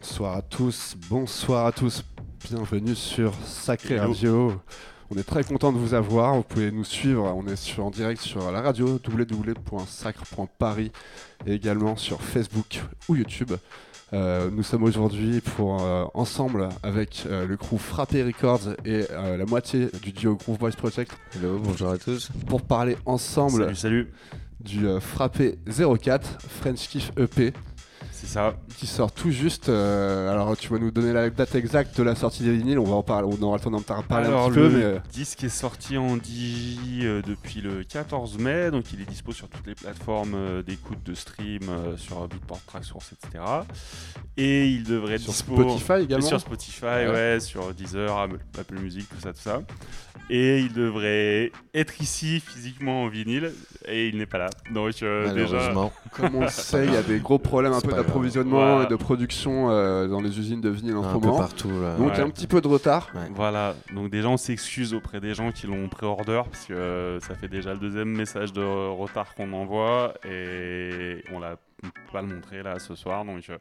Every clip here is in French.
Bonsoir à tous, bonsoir à tous, bienvenue sur Sacré Radio. On est très content de vous avoir, vous pouvez nous suivre, on est en direct sur la radio www.sacre.paris et également sur Facebook ou YouTube. Euh, nous sommes aujourd'hui pour euh, ensemble avec euh, le crew Frappé Records et la moitié du duo Groove Boys Project. Hello, bonjour à tous. Pour parler ensemble salut, salut. du Frappé 04 French Kiff EP. C'est ça. Qui sort tout juste. Euh, alors, tu vas nous donner la date exacte de la sortie des vinyles. On va en parler. On aura le temps d'en parler un petit peu. Le euh, disque est sorti en DJ euh, depuis le 14 mai. Donc, il est dispo sur toutes les plateformes d'écoute, de stream, sur Beatport, Tracksource, etc. Et il devrait être sur Spotify également. Sur Spotify, ouais. sur Deezer, Apple Music, tout ça, tout ça. Et il devrait être ici physiquement en vinyle. Et il n'est pas là. Donc, déjà. Comme on le sait, il y a des gros problèmes un peu d'approvisionnement et de production euh, dans les usines de vinyle en ce moment. partout. Donc il y a un petit peu de retard. Voilà. Donc déjà on s'excuse auprès des gens qui l'ont pré-order parce que euh, ça fait déjà le deuxième message de retard qu'on envoie et on l'a pas le montrer là ce soir. Donc euh,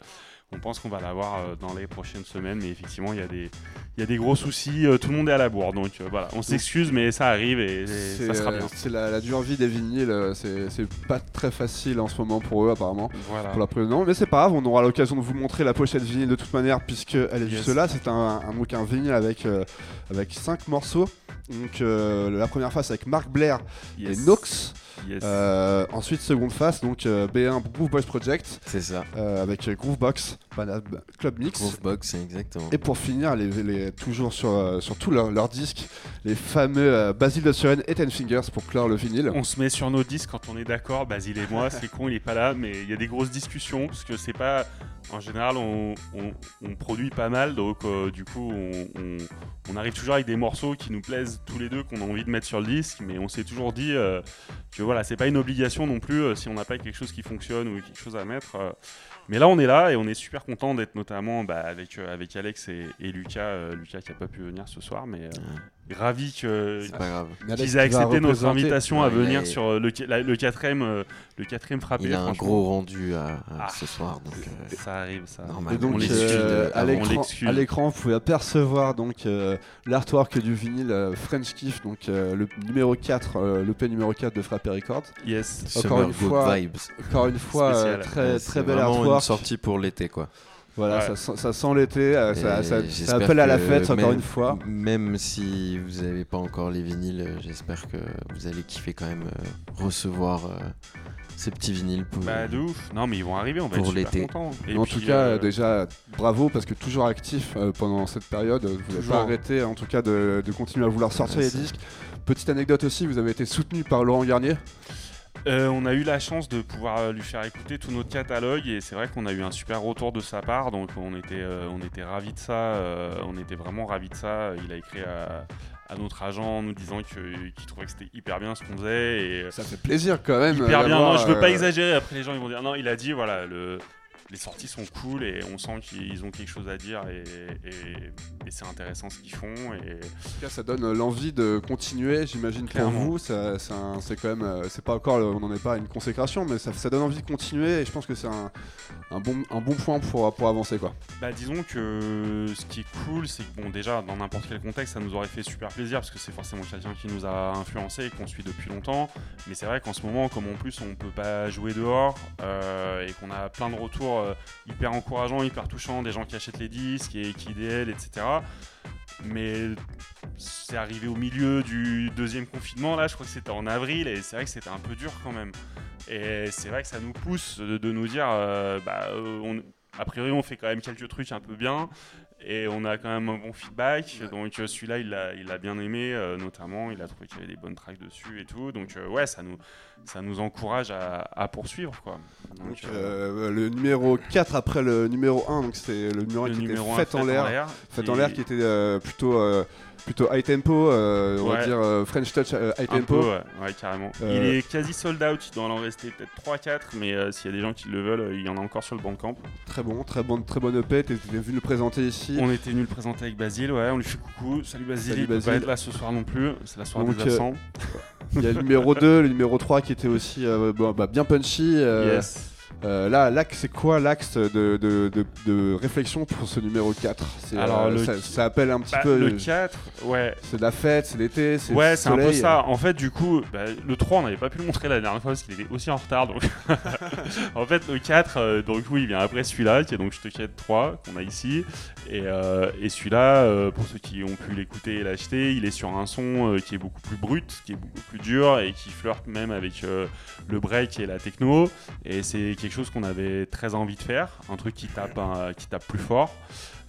on pense qu'on va l'avoir euh, dans les prochaines semaines, mais effectivement, il y, a des, il y a des gros soucis. Euh, tout le monde est à la bourre, donc euh, voilà, on s'excuse, mais ça arrive et, ça sera bien. C'est la, dure vie des vinyles, c'est pas très facile en ce moment pour eux, apparemment. Voilà. Pour la non, mais c'est pas grave, on aura l'occasion de vous montrer la pochette vinyle de toute manière, puisqu'elle est juste là. C'est un, un, un vinyle avec, avec 5 morceaux. Donc la première face avec Mark Blair et Nox. Euh, ensuite, seconde phase, donc euh, B1 Groove Boys Project. C'est ça. Euh, avec Groovebox, Club Mix. Groovebox, exactement. Et pour finir, les, toujours sur, sur tous leurs leur disques, les fameux Basile de Suren et Ten Fingers pour clore le vinyle. On se met sur nos disques quand on est d'accord, Basile et moi, c'est con, il est pas là, mais il y a des grosses discussions parce que c'est pas. En général, on, produit pas mal, donc du coup, on, arrive toujours avec des morceaux qui nous plaisent tous les deux, qu'on a envie de mettre sur le disque, mais on s'est toujours dit que voilà, c'est pas une obligation non plus euh, si on n'a pas quelque chose qui fonctionne ou quelque chose à mettre. Euh. mais là, on est là et on est super content d'être notamment bah, avec, euh, avec Alex et, Lucas. Lucas qui a pas pu venir ce soir, mais ravi qu'ils aient accepté notre invitation à venir sur le, le quatrième le quatrième frappé. Il a un gros rendu à, ah. ce soir, donc ça arrive, ça. Et donc à l'écran, vous pouvez apercevoir donc l'artwork du vinyle French Kiff, donc le numéro 4, le P numéro 4 de Frappé Yes. Encore une fois, vibes. Encore une fois, euh, très très belle artwork. une sortie pour l'été quoi. Voilà, ça, ça, sent l'été, euh, ça, ça, appelle à la fête encore une fois. Même si vous n'avez pas encore les vinyles, euh, j'espère que vous allez kiffer quand même recevoir ces petits vinyles pour. Bah de ouf. Non mais ils vont arriver, on va pour l'été. En tout cas, déjà bravo parce que toujours actif pendant cette période, vous n'avez pas arrêté en tout cas de, de continuer à vouloir sortir les disques. Petite anecdote aussi, vous avez été soutenu par Laurent Garnier. Euh, on a eu la chance de pouvoir euh, lui faire écouter tout notre catalogue et c'est vrai qu'on a eu un super retour de sa part donc on était, euh, on était ravis de ça, on était vraiment ravis de ça. Il a écrit à, notre agent en nous disant qu'il trouvait que c'était hyper bien ce qu'on faisait. Et, ça fait plaisir quand même. Hyper bien, non, je veux pas exagérer, après les gens ils vont dire non, il a dit voilà, le, les sorties sont cool et on sent qu'ils ont quelque chose à dire et, c'est intéressant ce qu'ils font. Et... En tout cas, ça donne l'envie de continuer, j'imagine pour vous. C'est quand même, euh, c'est pas encore, on n'en est pas à une consécration, mais ça, ça, donne envie de continuer et je pense que c'est un, un, bon, un bon point pour, pour avancer. Quoi. Bah, disons que ce qui est cool, c'est que bon, déjà, dans n'importe quel contexte, ça nous aurait fait super plaisir parce que c'est forcément quelqu'un qui nous a influencé et qu'on suit depuis longtemps. Mais c'est vrai qu'en ce moment, comme en plus on peut pas jouer dehors euh, et qu'on a plein de retours euh, hyper encourageant, hyper touchant, des gens qui achètent les disques et qui DL, etc. Mais c'est arrivé au milieu du deuxième confinement, là, je crois que c'était en avril, et c'est vrai que c'était un peu dur quand même. Et c'est vrai que ça nous pousse de, nous dire, euh, bah, euh, a priori, on fait quand même quelques trucs un peu bien, et on a quand même un bon feedback. Donc euh, celui-là, il l'a il a bien aimé, euh, notamment. Il a trouvé qu'il y avait des bonnes tracks dessus et tout. Donc euh, ouais, ça nous, ça nous encourage à, poursuivre. Quoi. Donc, le numéro 4 après le numéro 1, donc c'est le numéro 1 qui était fait en l'air. Fait en l'air qui était plutôt plutôt high tempo, euh, on va dire euh, French Touch euh, high tempo. ouais, carrément. Il est quasi sold out, il doit en rester peut-être 3-4, mais s'il y a des gens qui le veulent, il y en a encore sur le camp. Très bon, très bon, très bonne EP, t'es venu le présenter ici. On était venu le présenter avec Basile, ouais, on lui fait coucou, salut Basile, il peut pas être là ce soir non plus, c'est la soirée des absents. Il y a le numéro 2, le numéro 3 qui était aussi bah, bien punchy. yes. Euh, là, l'axe, c'est quoi l'axe de, de, de, de réflexion pour ce numéro 4 C'est, Alors, euh, le- ça, ça appelle un petit Bah, peu. le 4, ouais. C'est de la fête, c'est l'été, c'est Ouais, le c'est un peu ça. En fait, du coup, bah, le 3, on n'avait pas pu le montrer la dernière fois parce qu'il était aussi en retard. Donc, en fait, le 4, euh, donc oui, il vient après celui-là, qui est donc Je te quitte 3, qu'on a ici. Et, et celui-là, pour ceux qui ont pu l'écouter et l'acheter, il est sur un son qui est beaucoup plus brut, qui est beaucoup plus dur et qui flirte même avec le break et la techno. Et c'est quelque chose qu'on avait très envie de faire, un truc qui tape, qui tape plus fort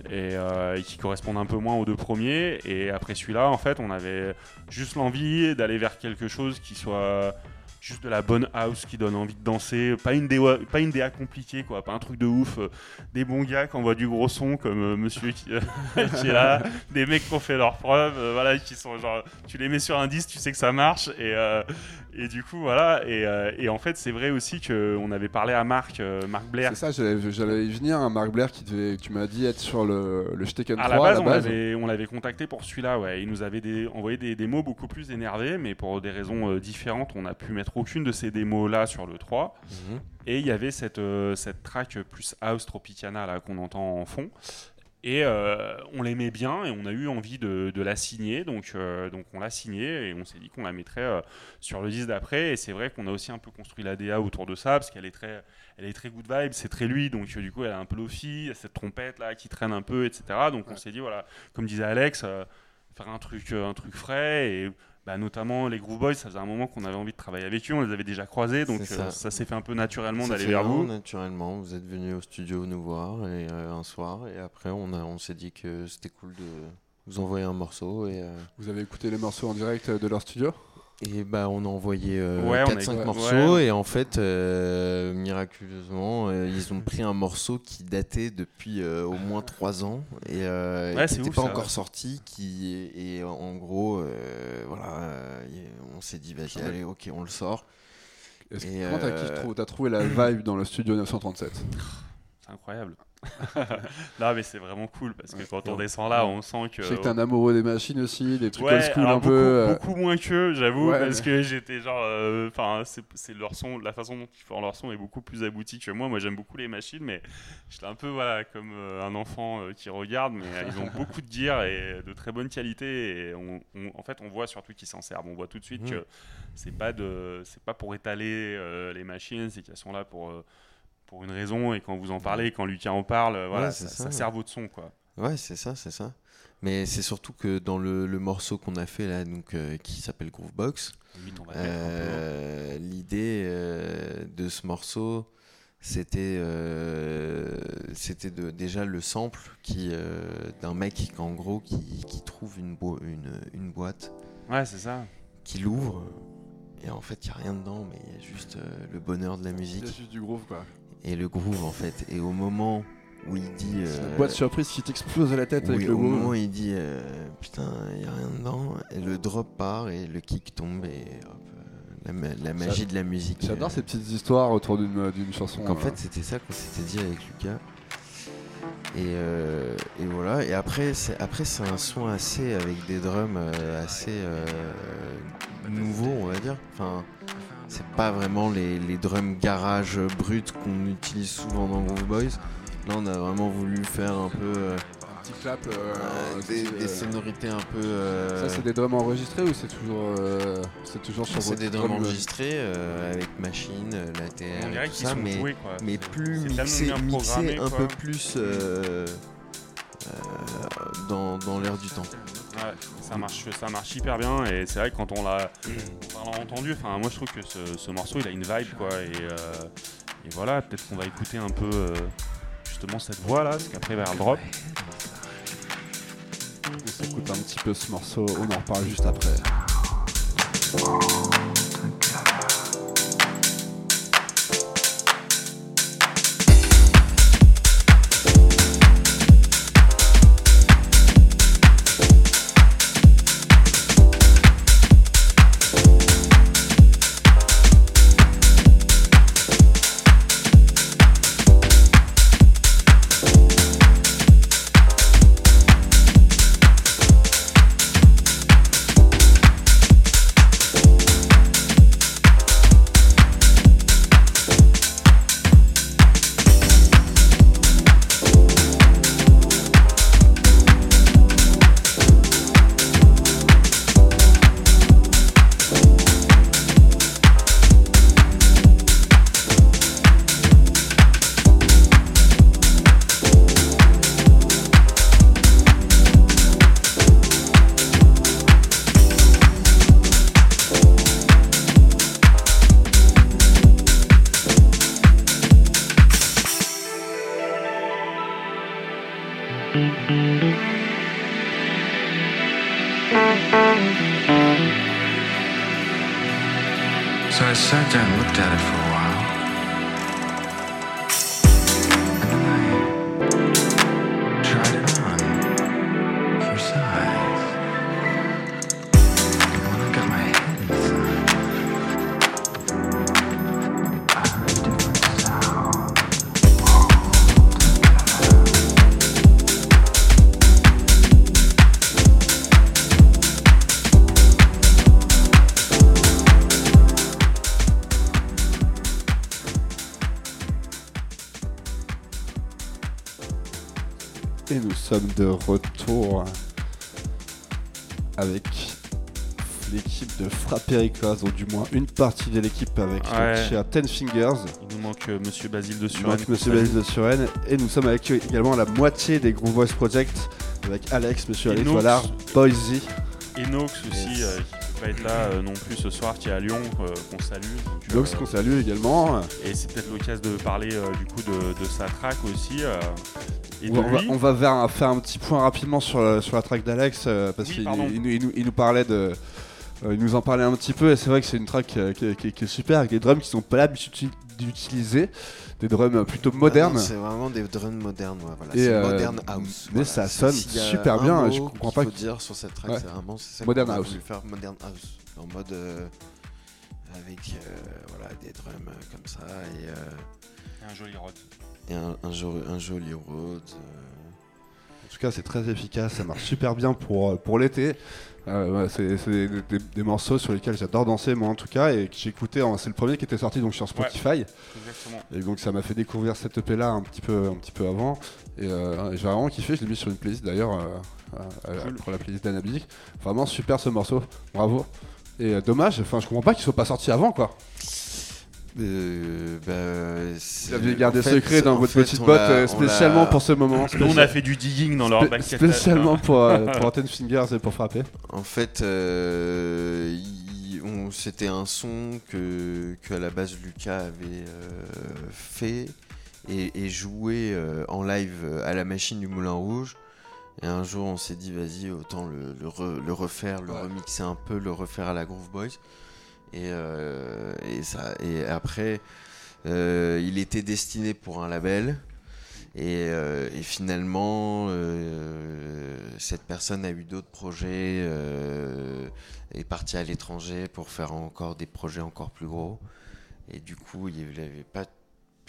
et, euh, qui correspondent un peu moins aux deux premiers. Et après celui-là, en fait, on avait juste l'envie d'aller vers quelque chose qui soit juste de la bonne house qui donne envie de danser, pas une DA, pas une DA compliquée quoi, pas un truc de ouf, euh, des bons gars qui envoient du gros son comme euh, monsieur qui, est là, des mecs qui ont fait leurs preuves, voilà, qui sont genre, tu les mets sur un disque, tu sais que ça marche et, et du coup voilà, et, euh, et en fait c'est vrai aussi qu'on avait parlé à Marc, euh, Marc Blair, C'est ça, j'allais, j'allais y venir, un Marc Blair qui devait, tu m'as dit être sur le, le Shteken 3 À la base, à on la base. l'avait, on l'avait contacté pour celui-là, ouais. Il nous avait des- envoyé des démos beaucoup plus énervés, mais pour des raisons euh, différentes, on n'a pu mettre aucune de ces démos-là sur le 3. Et il y avait cette, euh, cette track plus house tropicana là, qu'on entend en fond. Et euh, on l'aimait bien et on a eu envie de, de la signer. Donc, euh, donc on l'a signée et on s'est dit qu'on la mettrait euh, sur le disque d'après. Et c'est vrai qu'on a aussi un peu construit la DA autour de ça parce qu'elle est très, elle est très good vibe, c'est très lui. Donc du coup, elle a un peu lofi, cette trompette là qui traîne un peu, etc. Donc on s'est dit, voilà, comme disait Alex, faire un truc, euh, un truc frais et bah, notamment les Groove Boys, ça faisait un moment qu'on avait envie de travailler avec eux, on les avait déjà croisés, donc euh, ça. ça, s'est fait un peu naturellement d'aller vers vous. Naturellement, vous êtes venu au studio nous voir et, euh, un soir et après on, a, on s'est dit que c'était cool de vous envoyer un morceau et, euh, Vous avez écouté les morceaux en direct de leur studio? Et bah on a envoyé euh, Ouais, on a 4-5 écouté- morceaux ouais. et en fait euh, miraculeusement euh, ils ont pris un morceau qui datait depuis euh, au moins 3 ans et, euh, et Ouais, qui n'était pas ça, encore ouais. sorti qui et en gros euh, voilà euh, on s'est dit vas-y Ouais. allez ok on le sort Est-ce que- Et, Comment euh, t'as trouvé la vibe dans le studio 937 C'est incroyable. Non, mais c'est vraiment cool parce que Ouais. quand on descend là, on sent que. Je sais que t'es un amoureux des machines aussi, des trucs Ouais, old school un beaucoup, peu. euh, beaucoup moins qu'eux, j'avoue, Ouais, parce que j'étais genre. euh, Enfin, c'est, c'est leur son, la façon dont ils font leur son est beaucoup plus aboutie que moi. Moi, j'aime beaucoup les machines, mais j'étais un peu voilà, comme euh, un enfant euh, qui regarde, mais euh, ils ont beaucoup de gear et de très bonne qualité. Et on, on- en fait, on voit surtout qu'ils s'en servent. On voit tout de suite Mhm. que c'est pas, de, c'est pas pour étaler euh, les machines, c'est qu'elles sont là pour. Euh, pour une raison, et quand vous en parlez, quand Lucas en parle, euh, voilà, Ouais, ça, ça. ça sert votre son, quoi. Ouais, c'est ça, c'est ça. Mais c'est surtout que dans le, le morceau qu'on a fait là, donc, euh, qui s'appelle Groovebox, peu, hein. euh, l'idée euh, de ce morceau, c'était euh, c'était de, déjà le sample qui euh, d'un mec qui, en gros qui, qui trouve une, bo- une, une boîte, Ouais, c'est ça. qui l'ouvre. Et en fait, il n'y a rien dedans, mais il y a juste euh, le bonheur de la Il y a musique juste du groove quoi. Et le groove en fait. Et au moment où il dit. Euh, boîte surprise qui t'explose à la tête avec le au moment où groove. il dit euh, putain, il n'y a rien dedans, et le drop part et le kick tombe et hop, euh, la, ma- la magie de la musique. J'adore euh. ces petites histoires autour d'une, chanson. En fait, c'était ça qu'on s'était dit avec Lucas. Et, euh, et voilà, et après c'est, après, c'est un son assez avec des drums euh, assez euh, nouveaux, on va dire. Enfin, c'est pas vraiment les, les drums garage bruts qu'on utilise souvent dans Groove Boys. Là, on a vraiment voulu faire un peu. euh, Un petit clap. euh, euh, des, c'est, des sonorités un peu. euh, Ça, c'est des drums enregistrés ou c'est toujours, euh, c'est toujours sur c'est des drums drum, enregistrés euh, avec machine, la TR, On dirait tout qu'ils ça, sont mais, mais plus mixé, un quoi. peu plus euh, euh, dans, dans l'air du temps. Ouais, ça marche, ça marche hyper bien et c'est vrai que quand on l'a, entendu, enfin moi je trouve que ce, ce morceau il a une vibe quoi et, euh, voilà peut-être qu'on va écouter un peu euh, justement cette voix là parce qu'après vers le drop. On s'écoute un petit peu ce morceau, on en reparle juste après. Sommes de retour avec l'équipe de Frappéricos, ou du moins une partie de l'équipe avec Ouais. cher Ten Fingers, Il nous manque euh, Monsieur Basile de nous Suren. manque Monsieur Balis de Suren, et nous sommes avec également la moitié des Groove Voice Project, avec Alex, Monsieur Alex. Wallard, Boise, Enox aussi, Yes. euh, qui peut pas être là euh, non plus ce soir, qui est à Lyon, euh, qu'on salue. Euh, qu'on salue également. Et c'est peut-être l'occasion de parler euh, du coup de, de sa track aussi. Euh, et on, va, lui. on va vers un- faire un petit point rapidement sur, le- sur la track d'Alex euh, parce Oui, qu'il il nous- il nous, il nous parlait de. euh, il nous en parlait un petit peu et c'est vrai que c'est une track euh, qui, est- qui est- qui est super avec des drums qui sont pas l'habitude d'utiliser, des drums plutôt modernes. Ah non, C'est vraiment des drums modernes, ouais, voilà. C'est euh, modern house. mais voilà. ça sonne super bien, mot je comprends qu'il pas faut que- dire sur cette track, Ouais. c'est vraiment ça Modern qu'on a house. voulu faire modern house en mode euh, avec euh, voilà des drums euh, comme ça et, euh, Un joli rod. Et un, un un joli road. euh, En tout cas, c'est très efficace, ça marche super bien pour, euh, pour l'été. Euh, ouais, c'est des, des- des morceaux sur lesquels j'adore danser, moi en tout cas, et que j'ai écouté. C'est le premier qui était sorti donc sur Spotify. Exactement. Et donc ça m'a fait découvrir cette EP là un petit peu, un petit peu avant. Et euh, j'ai vraiment kiffé, je l'ai mis sur une playlist d'ailleurs euh, Cool. pour la playlist d'Anabic. Vraiment super ce morceau, bravo. Et euh, dommage, enfin je comprends pas qu'il soit pas sorti avant quoi. Euh, bah, Vous aviez gardé secret dans votre fait, petite botte euh, spécialement pour ce moment. Nous, on a fait du digging dans leur back spécialement pour, euh, pour Ten Fingers et pour frapper. En fait, euh, c'était un son que, que à la base Lucas avait euh, fait et, et joué euh, en live à la machine du Moulin Rouge. Et un jour, on s'est dit, vas-y, autant le, le re- le refaire, le Ouais. remixer un peu, le refaire à la Groove Boys. Et, euh, et, ça, et après, euh, il était destiné pour un label. Et, euh, et finalement, cette personne a eu d'autres projets, est partie à l'étranger pour faire encore des projets encore plus gros. Et du coup, il n'avait pas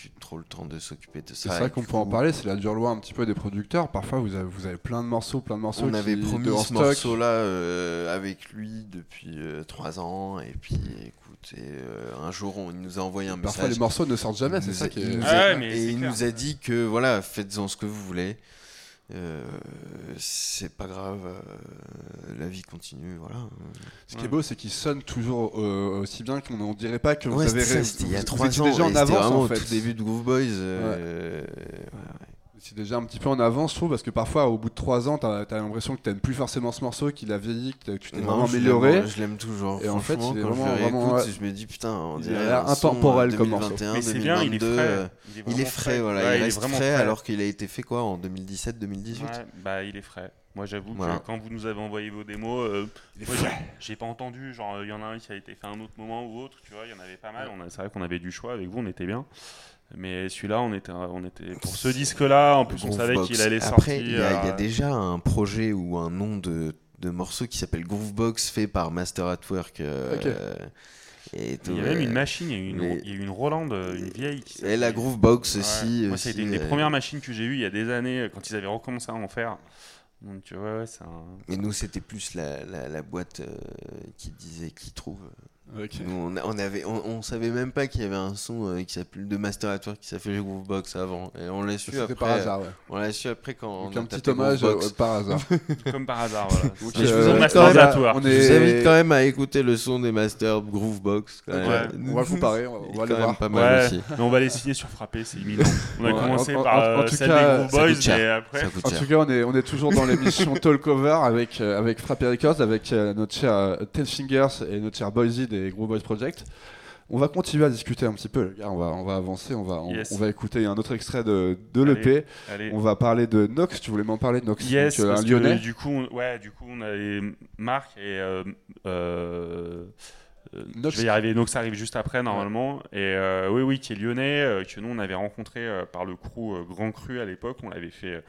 plus trop le temps de s'occuper de C'est ça. ça Et qu'on peut en parler, c'est la dure loi un petit peu des producteurs. Parfois vous avez, vous avez plein de morceaux, plein de morceaux. On avait promis de ce morceau-là euh, avec lui depuis euh, trois ans. Et puis, écoute, et, euh, un jour, on, il nous a envoyé un Parfois message. les morceaux ne sortent jamais, c'est ça qui est. nous Ah et c'est il nous a dit que voilà, faites-en ce que vous voulez. Euh, c'est pas grave, euh, la vie continue, voilà. Ce qui est beau, c'est qu'ils sonnent toujours euh, aussi bien qu'on on dirait pas que vous Ouais, avez ça, ré- c'était il vous- y a vous trois ans, déjà en avance en fait. tout début de Groove Boys. ouais. C'est déjà un petit peu en avance, je trouve, parce que parfois, au bout de 3 ans, t'as as, l'impression que t'aimes plus forcément ce morceau, qu'il a vieilli, que tu t'es Non, vraiment amélioré. Je l'aime toujours. Et en fait, il est vraiment- je vraiment, ouais. je me dis putain, on Il a dirait l'air intemporel euh, comme morceau. 2021, Mais c'est bien, il est 2022, frais. euh, Il est, Il frais, voilà, Ouais, il est reste vraiment frais alors qu'il a été fait quoi en 2017-2018 Ouais, bah il est frais. Moi j'avoue Voilà. que quand vous nous avez envoyé vos démos, euh, Il j'ai- j'ai pas entendu. Genre il y en a un qui a été fait à un autre moment ou autre, tu vois, il y en avait pas mal. On a- C'est vrai qu'on avait du choix avec vous, on était bien. Mais celui-là, on était, on était pour ce disque-là. En plus, on savait qu'il allait sortir. Après, il y, a- il y a euh, déjà un projet ou un nom de, de morceau qui s'appelle Groovebox fait par Master at Work. euh, Ok. et tout, Il y a même euh, une machine, il y a une, mais- il y a eu une Roland, euh, une vieille. qui Et la Groovebox Ouais. aussi. Moi, ça a été une des euh, premières machines que j'ai eues il y a des années, quand ils avaient recommencé à en faire. Donc, tu vois, ouais, c'est un. Et nous, c'était plus la, la, la boîte euh, qui disait qui trouve. Nous, on, on avait, on, on savait même pas qu'il y avait un son euh, qui s'appelait de Master at Work qui s'appelait Groovebox avant. Et on l'a su après. par hasard, ouais. On l'a su après quand Donc on a un petit hommage euh, par hasard. Comme par hasard, voilà. Donc, Mais je euh, vous invite est- invite quand même à écouter le son des Master Groovebox. Quand même. Ouais. On va comparer, on va, on Il est va quand le même voir. pas mal Ouais, aussi. mais on va les signer sur Frappé, c'est imminent. On a Ouais, commencé en- par en- en euh, tout celle cas, des et après. En tout cas, on est, on est toujours dans l'émission Talkover avec, euh, avec Frappé Records, avec euh, notre cher euh, Ten Fingers et notre cher Boise des Gros Boys Project. On va continuer à discuter un petit peu, les gars. On va, on va avancer. On va, on, Yes. on va écouter un autre extrait de, de l'EP. On va parler de Nox. Tu voulais m'en parler de Nox Yes, Donc, euh, parce un que, du coup, on, ouais, du coup, on avait Marc et euh, euh, euh, je vais y arriver. Nox arrive juste après normalement. Et euh, oui, oui, qui est lyonnais, euh, que nous on avait rencontré euh, par le crew Grand Cru à l'époque. On l'avait fait,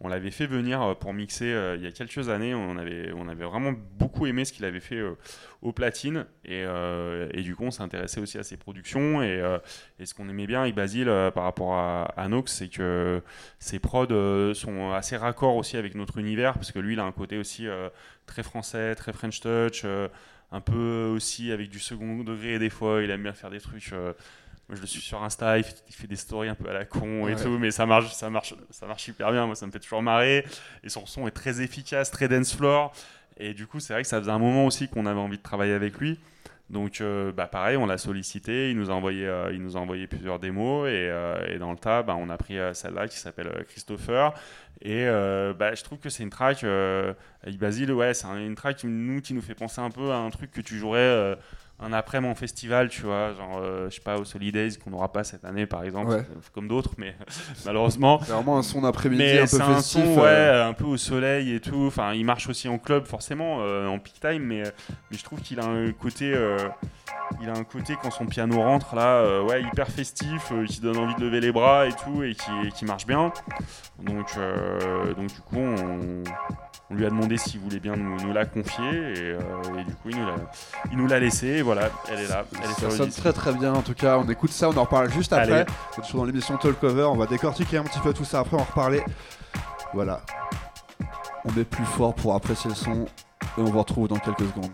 on l'avait fait venir pour mixer il y a quelques années. On avait, on avait vraiment beaucoup aimé ce qu'il avait fait euh, au platine. Et, et du coup, on s'est intéressé aussi à ses productions. Et, et ce qu'on aimait bien avec Basile par rapport à, à Nox, c'est que ses prods sont assez raccords aussi avec notre univers, parce que lui, il a un côté aussi très français, très French touch, un peu aussi avec du second degré des fois. Il aime bien faire des trucs. euh, moi, je le suis sur Insta, il fait, il fait des stories un peu à la con et Ouais. tout, mais ça marche, ça marche, ça marche super bien. Moi, ça me fait toujours marrer. Et son son est très efficace, très dance floor. Et du coup, c'est vrai que ça faisait un moment aussi qu'on avait envie de travailler avec lui. Donc, euh, bah, pareil, on l'a sollicité. Il nous a envoyé, euh, il nous a plusieurs démos. Et, euh, et dans le tas, bah, on a pris celle-là qui s'appelle Christopher. Et bah, je trouve que c'est une track avec Basile. Ouais, c'est un- une track qui nous, fait penser un peu à un truc que tu jouerais un après-midi en festival, tu vois. Genre, euh, je sais pas, au Solidays qu'on n'aura pas cette année, par exemple, Ouais. comme d'autres, mais malheureusement. C'est vraiment un son d'après-midi un peu un festif. son, euh, ouais, un peu au soleil et tout. Enfin, il marche aussi en club, forcément, euh, en peak time, mais, mais je trouve qu'il a un côté, il a un côté quand son piano rentre là, ouais, hyper festif, qui donne envie de lever les bras et tout, et qui, et qui marche bien. Donc, donc du coup, on, on lui a demandé s'il voulait bien nous, nous la confier, et, euh, et du coup, il nous l'a, il nous l'a laissé. Et voilà, elle est là, elle est Ça sonne très très bien en tout cas, on écoute ça, on en reparle juste après. C'est toujours dans l'émission Talk Cover, on va décortiquer un petit peu tout ça après, on va reparler. Voilà. On est plus fort pour apprécier le son et on vous retrouve dans quelques secondes.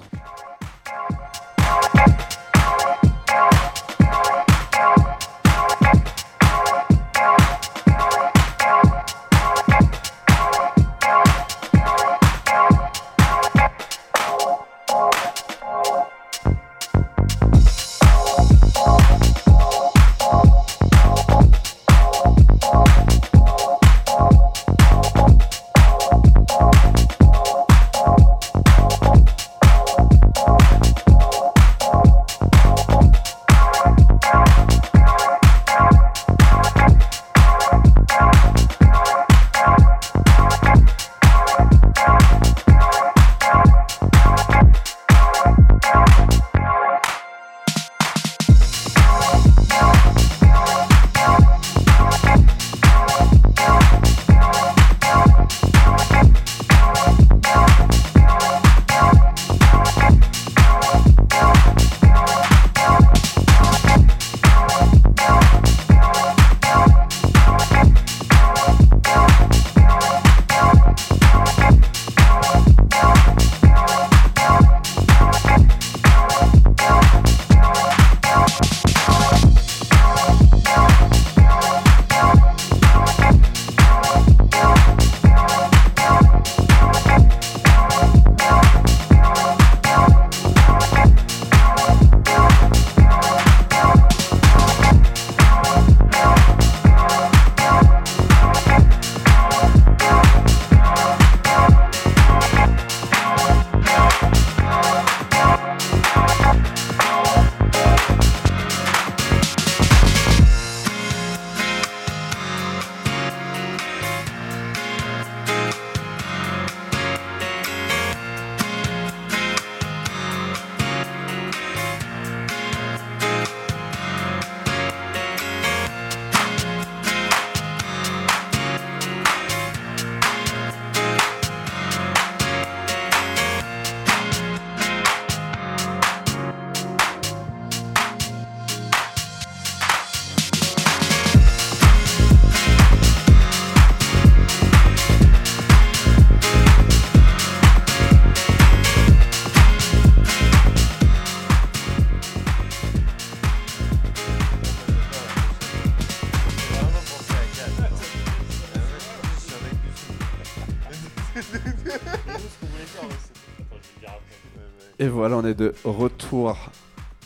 Voilà, on est de retour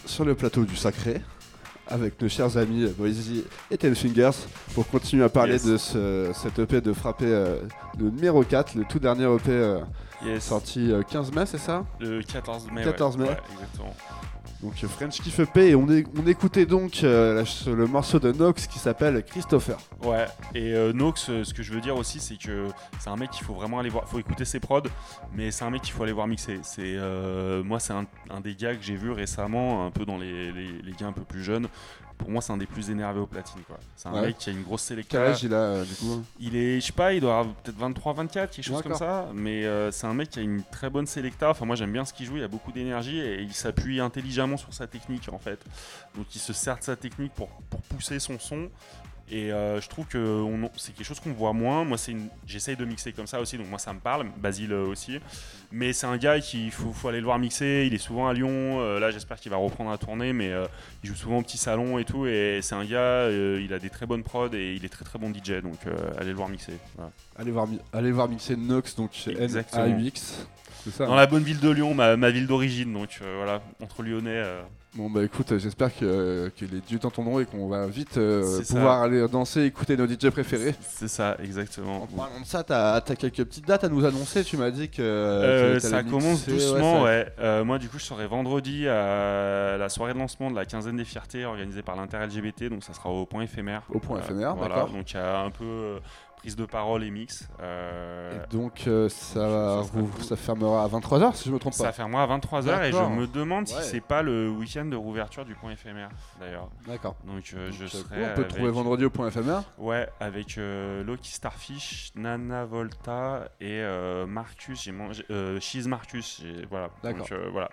sur le plateau du Sacré avec nos chers amis Boise et Ten Fingers pour continuer à parler Yes. de ce, cet EP de frapper euh, le numéro 4, le tout dernier EP euh, Yes. sorti euh, 15 mai, c'est ça? Le 14 mai. 14 ouais. mai. Ouais, exactement. Donc euh, French Kiff EP et on, est- on écoutait donc euh, le morceau de Nox qui s'appelle Christopher. Ouais, et euh, Nox, ce que je veux dire aussi, c'est que c'est un mec qu'il faut vraiment aller voir, faut écouter ses prods, mais c'est un mec qu'il faut aller voir mixer. Moi, c'est un, des gars que j'ai vu récemment, un peu dans les, les gars un peu plus jeunes. Pour moi, c'est un des plus énervés au platine. quoi. C'est un Ouais. mec qui a une grosse Quel sélection. âge il a euh, du coup? Il est, je sais pas, il doit avoir peut-être 23, 24, quelque chose comme ça. Mais euh, c'est un mec qui a une très bonne sélecta. Enfin, moi j'aime bien ce qu'il joue, il a beaucoup d'énergie et il s'appuie intelligemment sur sa technique en fait. Donc il se sert de sa technique pour, pour pousser son son. Et euh, je trouve que c'est quelque chose qu'on voit moins. Moi, une- j'essaye de mixer comme ça aussi, donc moi ça me parle. Basile euh, aussi. Mais c'est un gars qu'il faut, faut aller le voir mixer. Il est souvent à Lyon. Euh, là, j'espère qu'il va reprendre la tournée, mais euh, il joue souvent au petit salon et tout. Et c'est un gars, il a des très bonnes prods et il est très très bon DJ. Donc allez le voir mixer. Voilà. allez voir, allez voir mixer Nox, donc chez. N-A-U-X. C'est ça Dans la bonne ville de Lyon, ma, ma ville d'origine. Donc voilà, entre Lyonnais. Euh, Bon bah écoute, euh, j'espère que, que les dieux t'entendront et qu'on va vite euh, ça. pouvoir aller danser, écouter nos DJ préférés. c'est ça, exactement. En parlant de ça, t'as as quelques petites dates à nous annoncer. Tu m'as dit que Euh, ça commence mixer, doucement, ouais. Euh, moi, du coup, je serai vendredi à la soirée de lancement de la quinzaine des fiertés organisée par l'Inter-LGBT, donc ça sera au point éphémère. Au point éphémère, voilà. d'accord. Donc il y a un peu euh, prise de parole et mix. Euh, Et donc euh, ça, Ça rouvre- ça fermera à 23h si je me trompe ça pas. fermera à 23h et je me demande Ouais. si c'est pas le week-end de rouverture du point éphémère d'ailleurs. D'accord. Donc euh, je Donc, serai. on peut trouver vendredi au point éphémère. Ouais, avec Loki Starfish, Nana Volta et Marcus. J'ai mangé Cheese Marcus. Voilà. D'accord. Donc voilà.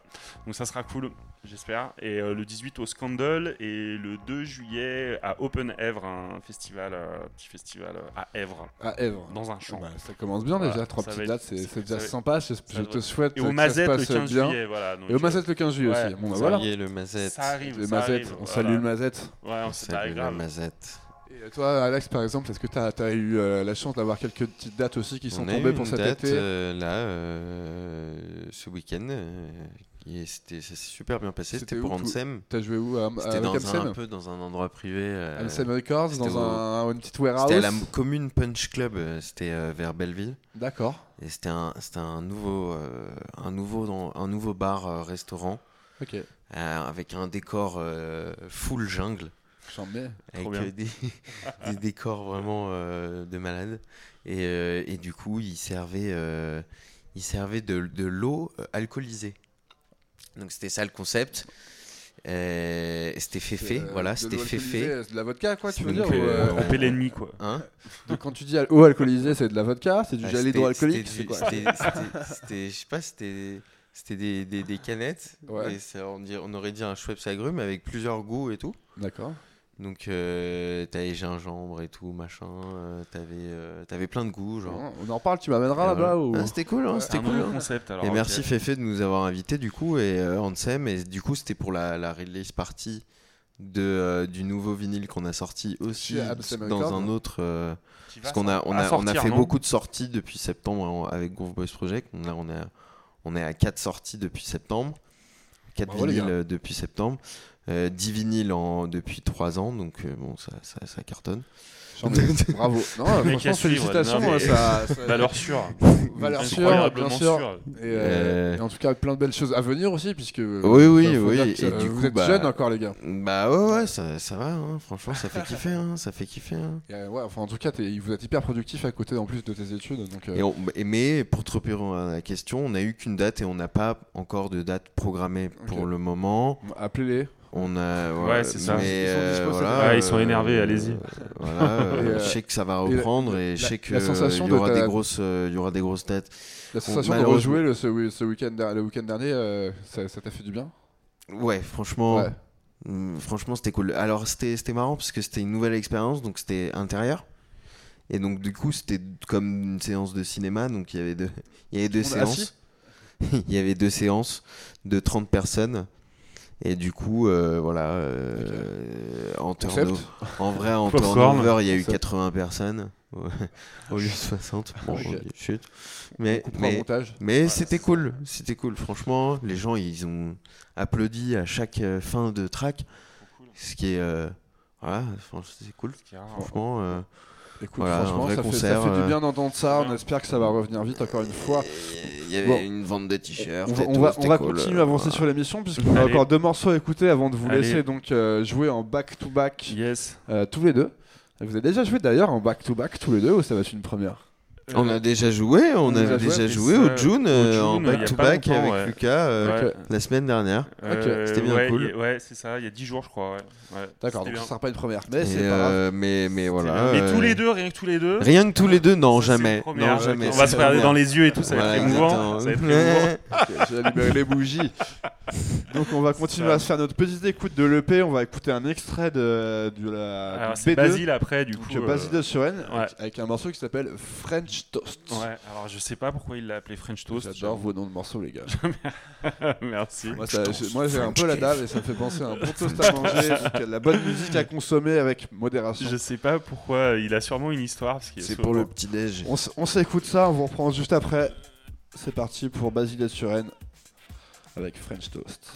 Donc ça sera cool, j'espère. Et euh, le 18 au Scandal et le 2 juillet à Open Èvre, un festival, euh, petit festival euh, à Èvre, À Èvres. dans un champ. Bah, ça commence bien Voilà, déjà, trois ça petites être- dates, c'est déjà sympa. Je, te souhaite Et que au ça Mazette se le passe 15 bien. juillet, voilà. donc, Et au Mazette le 15 juillet ouais, aussi. Bon bah ça voilà. Ça le Mazette. Arrive, ça arrive, on voilà. salue le Mazette. Ouais, on salue grave. Mazette. Et toi, Alex, par exemple, est-ce que tu as, eu euh, la chance d'avoir quelques petites dates aussi qui sont On tombées pour cet date, été? là, ce week-end. Et c'était, ça s'est super bien passé. C'était pour Ansem. T'as joué où à, C'était dans un, Amsem un peu dans un endroit privé. euh, Amsem Records, dans un, une petite warehouse C'était à la commune Punch Club. euh, C'était euh, vers Belleville. D'accord. Et c'était un, c'était un nouveau, euh, un nouveau, un nouveau bar restaurant Ok. avec un décor full jungle. J'en mets. avec bien. des, des décors vraiment de malade. Et, et du coup, il servait, il servait de, de l'eau alcoolisée. Donc c'était ça le concept. Euh, c'était féfé, Euh, voilà, c'était féfé. alcoolisée, C'est de la vodka, quoi, tu veux Donc, dire euh, euh, Tromper l'ennemi, quoi. Hein de- Quand tu dis eau alcoolisée, c'est de la vodka C'est du Ah, gel hydroalcoolique c'était C'est quoi c'était- Je sais pas, c'était c'était des, des, des canettes. Ouais. Et ça, on, dirait- on aurait dit un Schweppes agrumes avec plusieurs goûts et tout. D'accord. Donc euh, t'avais gingembre et tout, machin. euh, t'avais euh, t'avais plein de goûts, genre. On en parle, tu m'amèneras là-bas voilà. ou... Ah, c'était cool, hein, c'était cool. hein. concept. Alors, Et merci Féfé de nous avoir invités du coup et euh, Ansem et du coup c'était pour la, la release party de euh, du nouveau vinyle qu'on a sorti aussi dans un autre euh, Qui va parce qu'on a on a, on a fait non? beaucoup de sorties depuis septembre avec Groove Boys Project là on est à- on est à 4 sorties depuis septembre 4 Bravo, les vinyles depuis septembre euh, 10 vinyles en, depuis 3 ans donc euh, bon ça, ça, ça cartonne. Bravo. Non, franchement, félicitations. non, mais- ça, ça- Valeur sûre. Valeur sûre, Incroyablement bien sûr. sûre. Et, euh, Euh, et en tout cas, plein de belles choses à venir aussi, puisque. Oui, oui, oui, et du vous coup, êtes bah- jeunes encore, les gars. bah ouais ouais ça, ça va hein, franchement ça fait kiffer hein, ça fait kiffer hein. Et, euh, ouais, enfin, en tout cas, vous êtes hyper productif à côté en plus de tes études. Donc, euh, Et on- et mais pour te répondre à la question, on n'a eu qu'une date et on n'a pas encore de date programmée pour le moment. appelez-les. On a Ouais, c'est ça. Mais Ils sont euh, voilà. Ouais, ils sont énervés, allez-y. euh, Voilà, euh, je sais que ça va et la- reprendre et, je sais que la euh, sensation il y aura ta- des grosses, euh, il y aura des grosses dates. La sensation de rejouer le, ce, week-end, le week-end dernier, euh, ça ça t'a fait du bien? Ouais, franchement, Ouais. mm, franchement c'était cool. Alors c'était c'était marrant parce que c'était une nouvelle expérience, donc c'était intérieur. Et donc du coup c'était comme une séance de cinéma, donc il y avait deux, il y avait deux Tout le monde séances. il y avait deux séances de 30 personnes. Et du coup, euh, voilà, euh, en, Concept. turno- en vrai, en turnover, il y a eu Concept. 80 personnes ouais, au lieu de 60. Bon, Ok. chut. Mais, mais, mais c'était cool, c'était cool. Franchement, les gens, ils ont applaudi à chaque euh, fin de track, ce qui est, euh, voilà, franchement, c'est cool. Franchement, euh, Écoute, Voilà, un franchement, vrai ça, fait, concert, ça fait du euh. bien d'entendre ça. On espère que ça va revenir vite encore une fois. Il y avait Bon. une vente de t-shirts. On va, et on tout, va, c'était on va cool, continuer à avancer sur l'émission puisqu'on a encore deux morceaux à écouter avant de vous Allez. laisser donc euh, jouer en back-to-back Yes. euh, tous les deux. Vous avez déjà joué d'ailleurs en back-to-back tous les deux ou ça va être une première? On a déjà joué, on, On a a déjà déjà joué, au ça- June euh, en June, a pas back-to-back avec ouais. Lucas euh, la semaine dernière. Euh, C'était bien ouais, cool. y- Ouais, c'est ça, il y a 10 jours, je crois. Ouais. Ouais, D'accord, donc bien. ce sera pas une première. Mais c'est euh, mais, voilà. Mais euh, tous les deux, rien que tous les deux. Rien que tous les deux, non, ça, jamais. Non, jamais. On va se regarder dans les yeux et tout, ça va être émouvant. Ça J'ai allumé les bougies. Donc on va continuer Ça. à se faire notre petite écoute de l'EP. On va écouter un extrait de, la c'est B2. Basile après, du coup. euh, Basile de Suren avec un morceau qui s'appelle French Toast. Ouais, alors je sais pas pourquoi il l'a appelé French Toast. J'adore vos noms de morceaux les gars. Merci. Moi, j'ai- moi, j'ai un peu la dalle et ça me fait penser à un bon toast à manger, la bonne musique à consommer avec modération. Je sais pas pourquoi, il a sûrement une histoire. parce qu'il est C'est pour le petit-déj. On s'écoute ça, on vous reprend juste après. C'est parti pour Basile et Suren avec French Toast.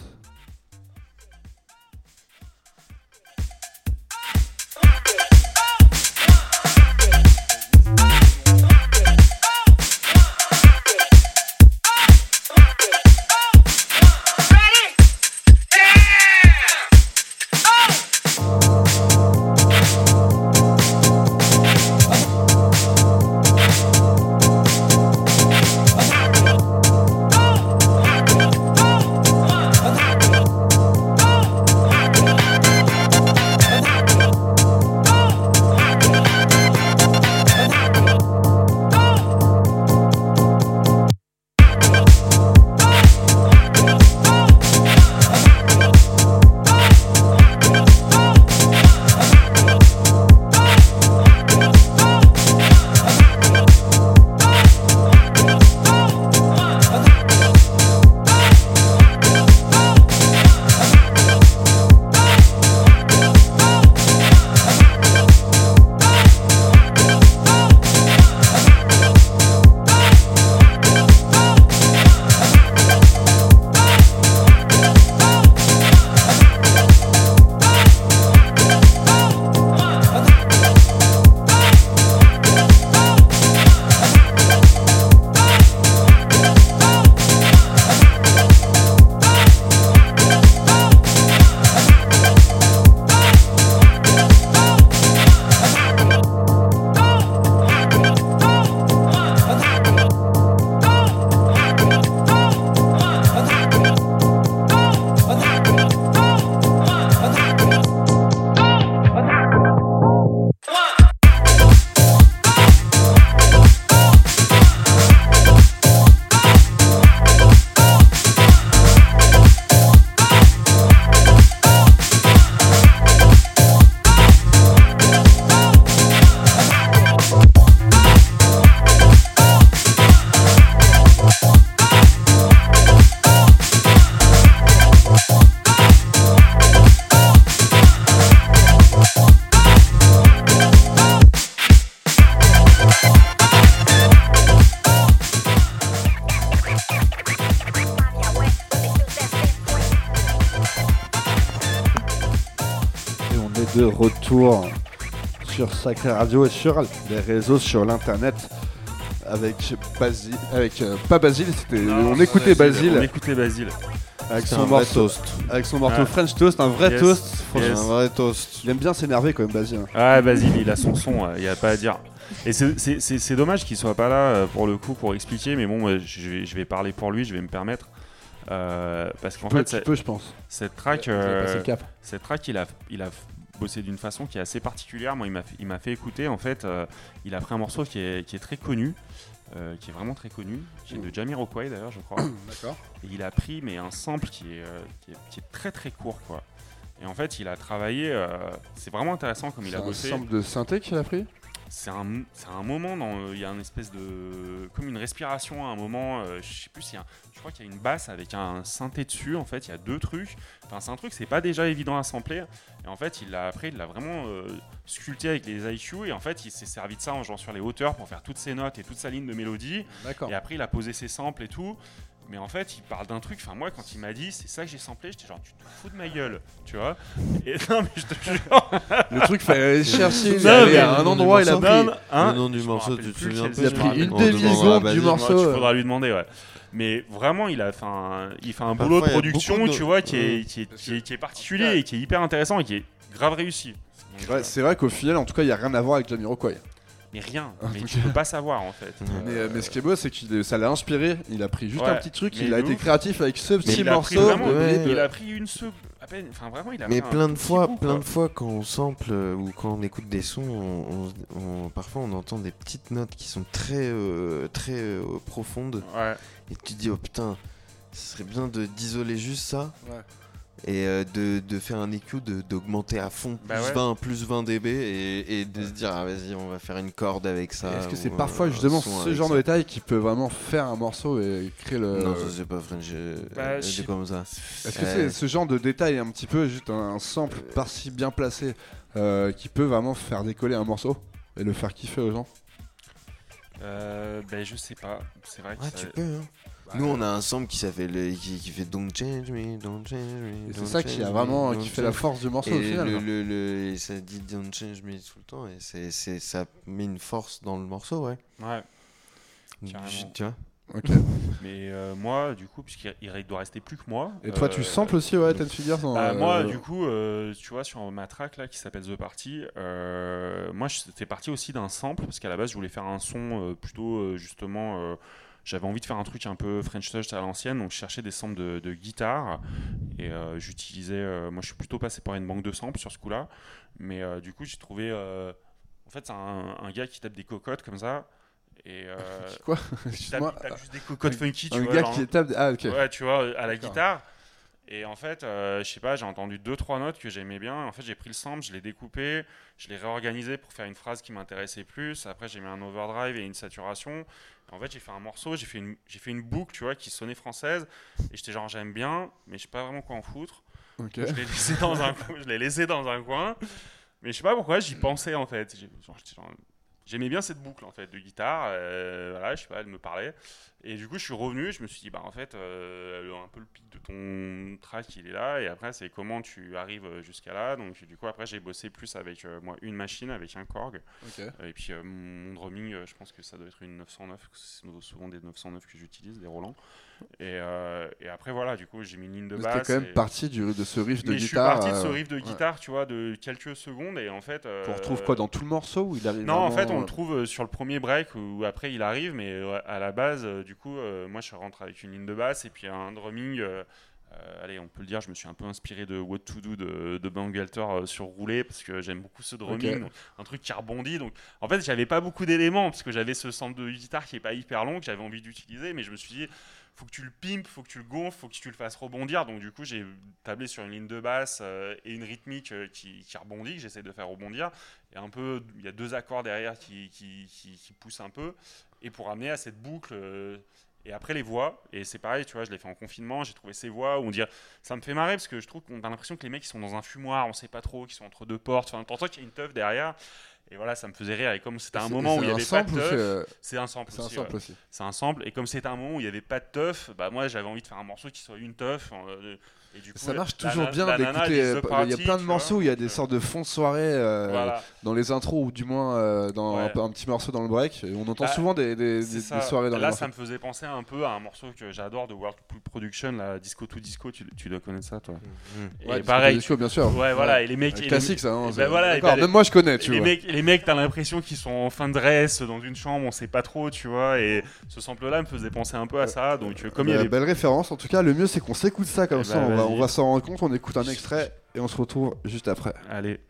Retour sur Sacré Radio et sur les réseaux, sur l'internet. Avec Basile, avec euh, pas Basile, c'était Non, on écoutait On Basile écoutait Basile. avec son morceau, toast. avec son morceau Ah. French Toast, un vrai Yes. toast. C'est Franchement, Yes. un vrai toast. Il aime bien s'énerver quand même Basile. Ah, Basile, il a son son, il n'y a pas à dire. Et c'est- c'est c'est- c'est dommage qu'il soit pas là euh, pour le coup pour expliquer, mais bon, moi, je vais, je vais parler pour lui, je vais me permettre. Euh, parce qu'en Peu, fait, peux, je pense. cette track, euh, cette track, il a, il a bossé d'une façon qui est assez particulière. Moi, il m'a fait, écouter. En fait, euh, il a pris un morceau qui est, qui est très connu, euh, qui est vraiment très connu, qui est de Jamiroquai d'ailleurs, je crois. D'accord. Et il a pris mais un sample qui est, euh, qui est, qui est très très court, quoi. Et en fait, il a travaillé. c'est vraiment intéressant comme il C'est a un bossé. sample de synthé qu'il a pris? C'est un, un moment dans. euh, Il y a une espèce de. Comme une respiration à un moment. euh, je sais plus Je crois qu'il y a une basse avec un synthé dessus. En fait, il y a deux trucs. Enfin, c'est un truc, c'est pas déjà évident à sampler. Et en fait, il l'a après, il l'a vraiment euh, sculpté avec les IQ. Et en fait, il s'est servi de ça en jouant sur les hauteurs pour faire toutes ses notes et toute sa ligne de mélodie. D'accord. Et après, il a posé ses samples et tout. Mais en fait, il parle d'un truc. Enfin, moi, quand il m'a dit, c'est ça que j'ai samplé, j'étais genre, tu te fous de ma gueule, tu vois. Et non, mais je te jure. Le truc, fallait aller chercher, il mais- à un endroit, il a Non, pris. Hein, le nom du morceau, tu te souviens Il a pris une demi-seconde du morceau. Euh. faudra lui demander, ouais. Mais vraiment, il a fait un, il fait un Parfois, boulot de il production, de- tu vois, qui est, qui est, qui est, qui est particulier et qui est hyper intéressant et qui est grave réussi. C'est vrai qu'au final, en tout cas, il n'y a rien à voir avec Jamiroquai. Mais rien, Ah, mais tu peux pas savoir en fait. Mais, euh, mais ce qui est beau, c'est que ça l'a inspiré. Il a pris juste Ouais, un petit truc, mais il a été ouf. créatif avec ce Mais petit il a pris morceau. vraiment- de. Il a pris une seconde, à peine, enfin vraiment, il a Mais plein de fois, coup, plein quoi. de fois quand on sample euh, ou quand on écoute des sons, on, on- on- parfois on entend des petites notes qui sont très euh, très euh, profondes Ouais. et tu te dis oh putain, ce serait bien de d'isoler juste ça Ouais. Et euh, de, de faire un EQ de- d'augmenter à fond plus Bah ouais. 20 plus 20 dB et, et de se dire ah vas-y on va faire une corde avec ça. Est-ce que c'est parfois justement ce genre ça. de détail qui peut vraiment faire un morceau et créer le. Non ça c'est pas French, euh, Bah, euh, je sais- comme ça. Est-ce que Euh, c'est ce genre de détail un petit peu juste un sample par-ci bien placé euh, qui peut vraiment faire décoller un morceau et le faire kiffer aux gens? Euh, ben je sais pas, c'est vrai que Ouais ça- tu peux hein. Nous on a un sample qui s'appelle euh, qui, qui fait Don't Change Me, Don't Change Me. C'est ça qui a me, vraiment qui fait la force du morceau et au final. le, le- le- et ça dit Don't Change Me tout le temps et c'est, c'est, ça met une force dans le morceau, ouais. Ouais. Carrément. Tu vois? Ok. Mais euh, moi, du coup, puisqu'il il doit rester plus que moi. Et toi, euh, tu samples aussi, ouais, Ten Figures dans, Bah, euh, moi, du coup, euh, tu vois, sur ma track là qui s'appelle The Party, euh, moi, c'était parti aussi d'un sample parce qu'à la base, je voulais faire un son euh, plutôt euh, justement. J'avais envie de faire un truc un peu French touch à l'ancienne, donc je cherchais des samples de, de guitare et euh, j'utilisais. euh, moi, je suis plutôt passé par une banque de samples sur ce coup-là, mais euh, du coup, j'ai trouvé. en fait, c'est un, un gars qui tape des cocottes comme ça et Quoi? il tape, juste des cocottes funky, tu Un vois. gars genre- qui tape. Ah, ok. Ouais, tu vois, à la guitare. Et en fait, euh, je sais pas, j'ai entendu deux trois notes que j'aimais bien. En fait, j'ai pris le sample, je l'ai découpé, je l'ai réorganisé pour faire une phrase qui m'intéressait plus. Après, j'ai mis un overdrive et une saturation. En fait, j'ai fait un morceau, j'ai fait une j'ai fait une boucle, tu vois, qui sonnait française. Et j'étais genre j'aime bien, mais je sais pas vraiment quoi en foutre. Je l'ai laissé dans un coin. Je l'ai laissé dans un coin. Mais je sais pas pourquoi j'y pensais en fait. J'aimais bien cette boucle en fait de guitare, euh, voilà, je sais pas, elle me parlait. Et du coup, je suis revenu, je me suis dit, bah en fait, euh, un peu le pic de ton track, il est là. Et après, c'est comment tu arrives euh, jusqu'à là. Donc, du coup, après, j'ai bossé plus avec euh, moi une machine, avec un Korg. Et puis, euh, mon drumming, je pense que ça doit être une 909, parce que c'est souvent des 909 que j'utilise, des Roland. Et, et après, voilà, du coup, j'ai mis une ligne de Mais basse. C'était quand même et- parti du, de ce riff de mais je suis guitare. parti de ce riff de ouais. guitare, tu vois, de quelques secondes. Et en fait. Euh, retrouve quoi dans tout le morceau où il arrive non, en fait, on le trouve sur le premier break où après il arrive, mais à la base, du coup, euh, moi je rentre avec une ligne de basse et puis un drumming. Euh, allez, on peut le dire, je me suis un peu inspiré de What to Do de, de Bangalter euh, sur roulé parce que j'aime beaucoup ce drumming, donc, un truc qui rebondit. Donc, en fait, j'avais pas beaucoup d'éléments parce que j'avais ce sample de guitare qui est pas hyper long que j'avais envie d'utiliser, mais je me suis dit, faut que tu le pimpes, faut que tu le gonfles, faut que tu le fasses rebondir. Donc, du coup, j'ai tablé sur une ligne de basse euh, et une rythmique qui, qui rebondit, que j'essaie de faire rebondir. Et un peu, il y a deux accords derrière qui, qui, qui- qui poussent un peu. Et pour amener à cette boucle. Et après les voix, et c'est pareil, tu vois, je l'ai fait en confinement, j'ai trouvé ces voix où on dirait, ça me fait marrer parce que je trouve qu'on a l'impression que les mecs ils sont dans un fumoir, on sait pas trop, qu'ils sont entre deux portes, enfin, t'entends qu'il y a une teuf derrière, et voilà, ça me faisait rire. Et comme c'était un moment où il y avait pas de teuf, euh, c'est un sample C'est un aussi. sample ouais. aussi. C'est un sample, et comme c'était un moment où il y avait pas de teuf, bah moi j'avais envie de faire un morceau qui soit une teuf. euh, et du coup, Ça marche toujours bien d'écouter. euh, The Il y a plein de morceaux où il y a des euh, sortes de fonds de soirée euh, Voilà. dans les intros ou du moins euh, dans un, Ouais. peu- un petit morceau dans le break. Et on entend Bah, souvent des, des, des- des soirées dans Là, ça me faisait penser un peu à un morceau que j'adore de World Production, la Disco to Disco. Tu, tu dois connaître ça, toi Mhm. Ouais, Et Disco pareil. Disco, bien sûr. Ouais, voilà. Et les mecs, et les- Classique ça. hein, et c'est- bah voilà, et D'accord, bah les- Même moi je connais, tu les vois. mecs, les mecs, t'as l'impression qu'ils sont en fin de dress dans une chambre, on sait pas trop, tu vois. Et ce sample-là me faisait penser un peu à ça. Donc, comme il y Bah, avait Belle référence. En tout cas, le mieux c'est qu'on s'écoute ça comme Eh ça. Va, on va s'en rendre compte. On écoute un extrait et on se retrouve juste après. Allez.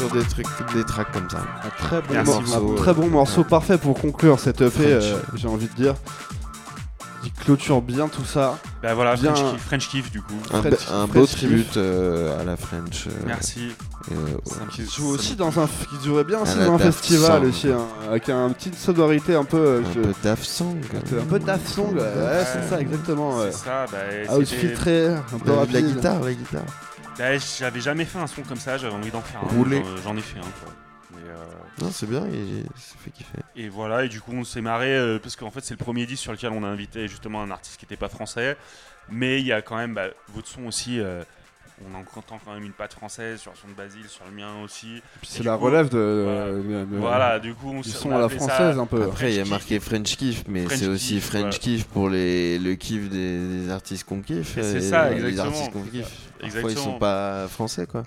Sur des trucs, des tracks comme ça. Un très bon, Merci morceau, beaucoup. un très bon morceau parfait pour conclure cette EP, euh, j'ai envie de dire. Il clôture bien tout ça. Bah voilà, Bien. French kiff, French kiff, du coup. Un, French- beau tribute euh, à la French. euh, Merci. euh, joue aussi dans un, qui jouerait bien aussi dans un festival Song. aussi, hein, avec un petite sonorité un peu, euh, un je- peu Daft Song. un peu Daft Song, ouais, ouais, c'est ça exactement. Ouais. C'est ça, bah, filtré, un peu Euh, rapide. la guitare, la guitare. Bah, j'avais jamais fait un son comme ça, j'avais envie d'en faire un. J'en- ai fait un, quoi. Euh, Non, c'est bien, il ça fait kiffer. Et voilà, et du coup on s'est marré euh, parce qu'en fait c'est le premier disque sur lequel on a invité justement un artiste qui n'était pas français, mais il y a quand même bah, votre son aussi. euh, on entend quand même une patte française sur son de Basile, sur le mien aussi. C'est la coup, relève de, voilà. de- de- Voilà, du coup on Ils sont on à la ça- française un peu. Après, il y a marqué. French Kiff, mais c'est aussi French ouais. Kiff pour les, le kiff des, des artistes qu'on kiffe. C'est ça, Les exactement. artistes qu'on kiffe. Parfois, ils sont pas français, quoi.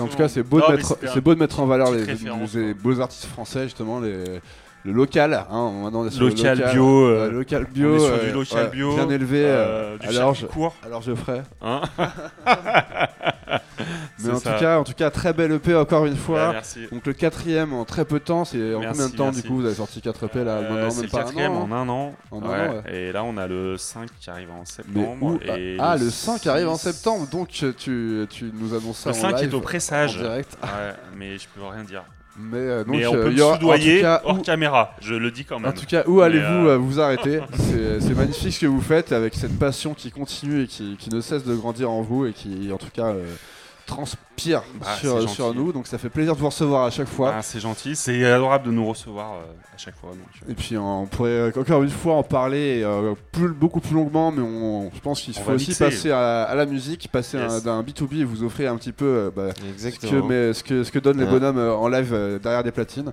En tout cas, c'est beau, de mettre, beau de mettre en valeur les, les beaux artistes français, justement, les, le local. Hein, maintenant, sur le Local local, bio, euh, local bio, on est sur du local ouais, bio, bien élevé. euh, euh, du alors, je, court. alors je ferai. Hein Mais en ça. tout cas, en tout cas, très belle EP encore une Ouais, fois. merci. Donc le quatrième en très peu de temps, c'est en Merci, combien de temps merci. du coup vous avez sorti 4 EP là Euh, c'est le pas un quatrième an, en hein. un an. En un an. Et là, on a le 5 qui arrive en septembre. où et Ah, le le 5 arrive en 6. septembre, donc tu, tu nous annonces ça Le en 5 live, est au en pressage. direct. Ouais, mais je peux rien dire. Mais, euh, donc, mais on euh, peut me en soudoyer cas, hors où- caméra, je le dis quand En même. tout cas, où allez-vous euh, vous arrêter C'est magnifique ce que vous faites avec cette passion qui continue et qui, qui ne cesse de grandir en vous et qui, en tout cas, transpire Bah, sur, sur nous. Donc ça fait plaisir de vous recevoir à chaque fois. Ah, c'est gentil, c'est adorable de nous recevoir euh, à chaque fois. donc, euh, Et puis on pourrait euh, encore une fois en parler euh, plus, beaucoup plus longuement, mais on, je pense qu'il faut aussi mixer. passer à, à la musique, passer Yes. d'un B2B et vous offrir un petit peu euh, bah, ce, que, mais, ce, que, ce que donnent les Ouais. bonhommes en live derrière des platines.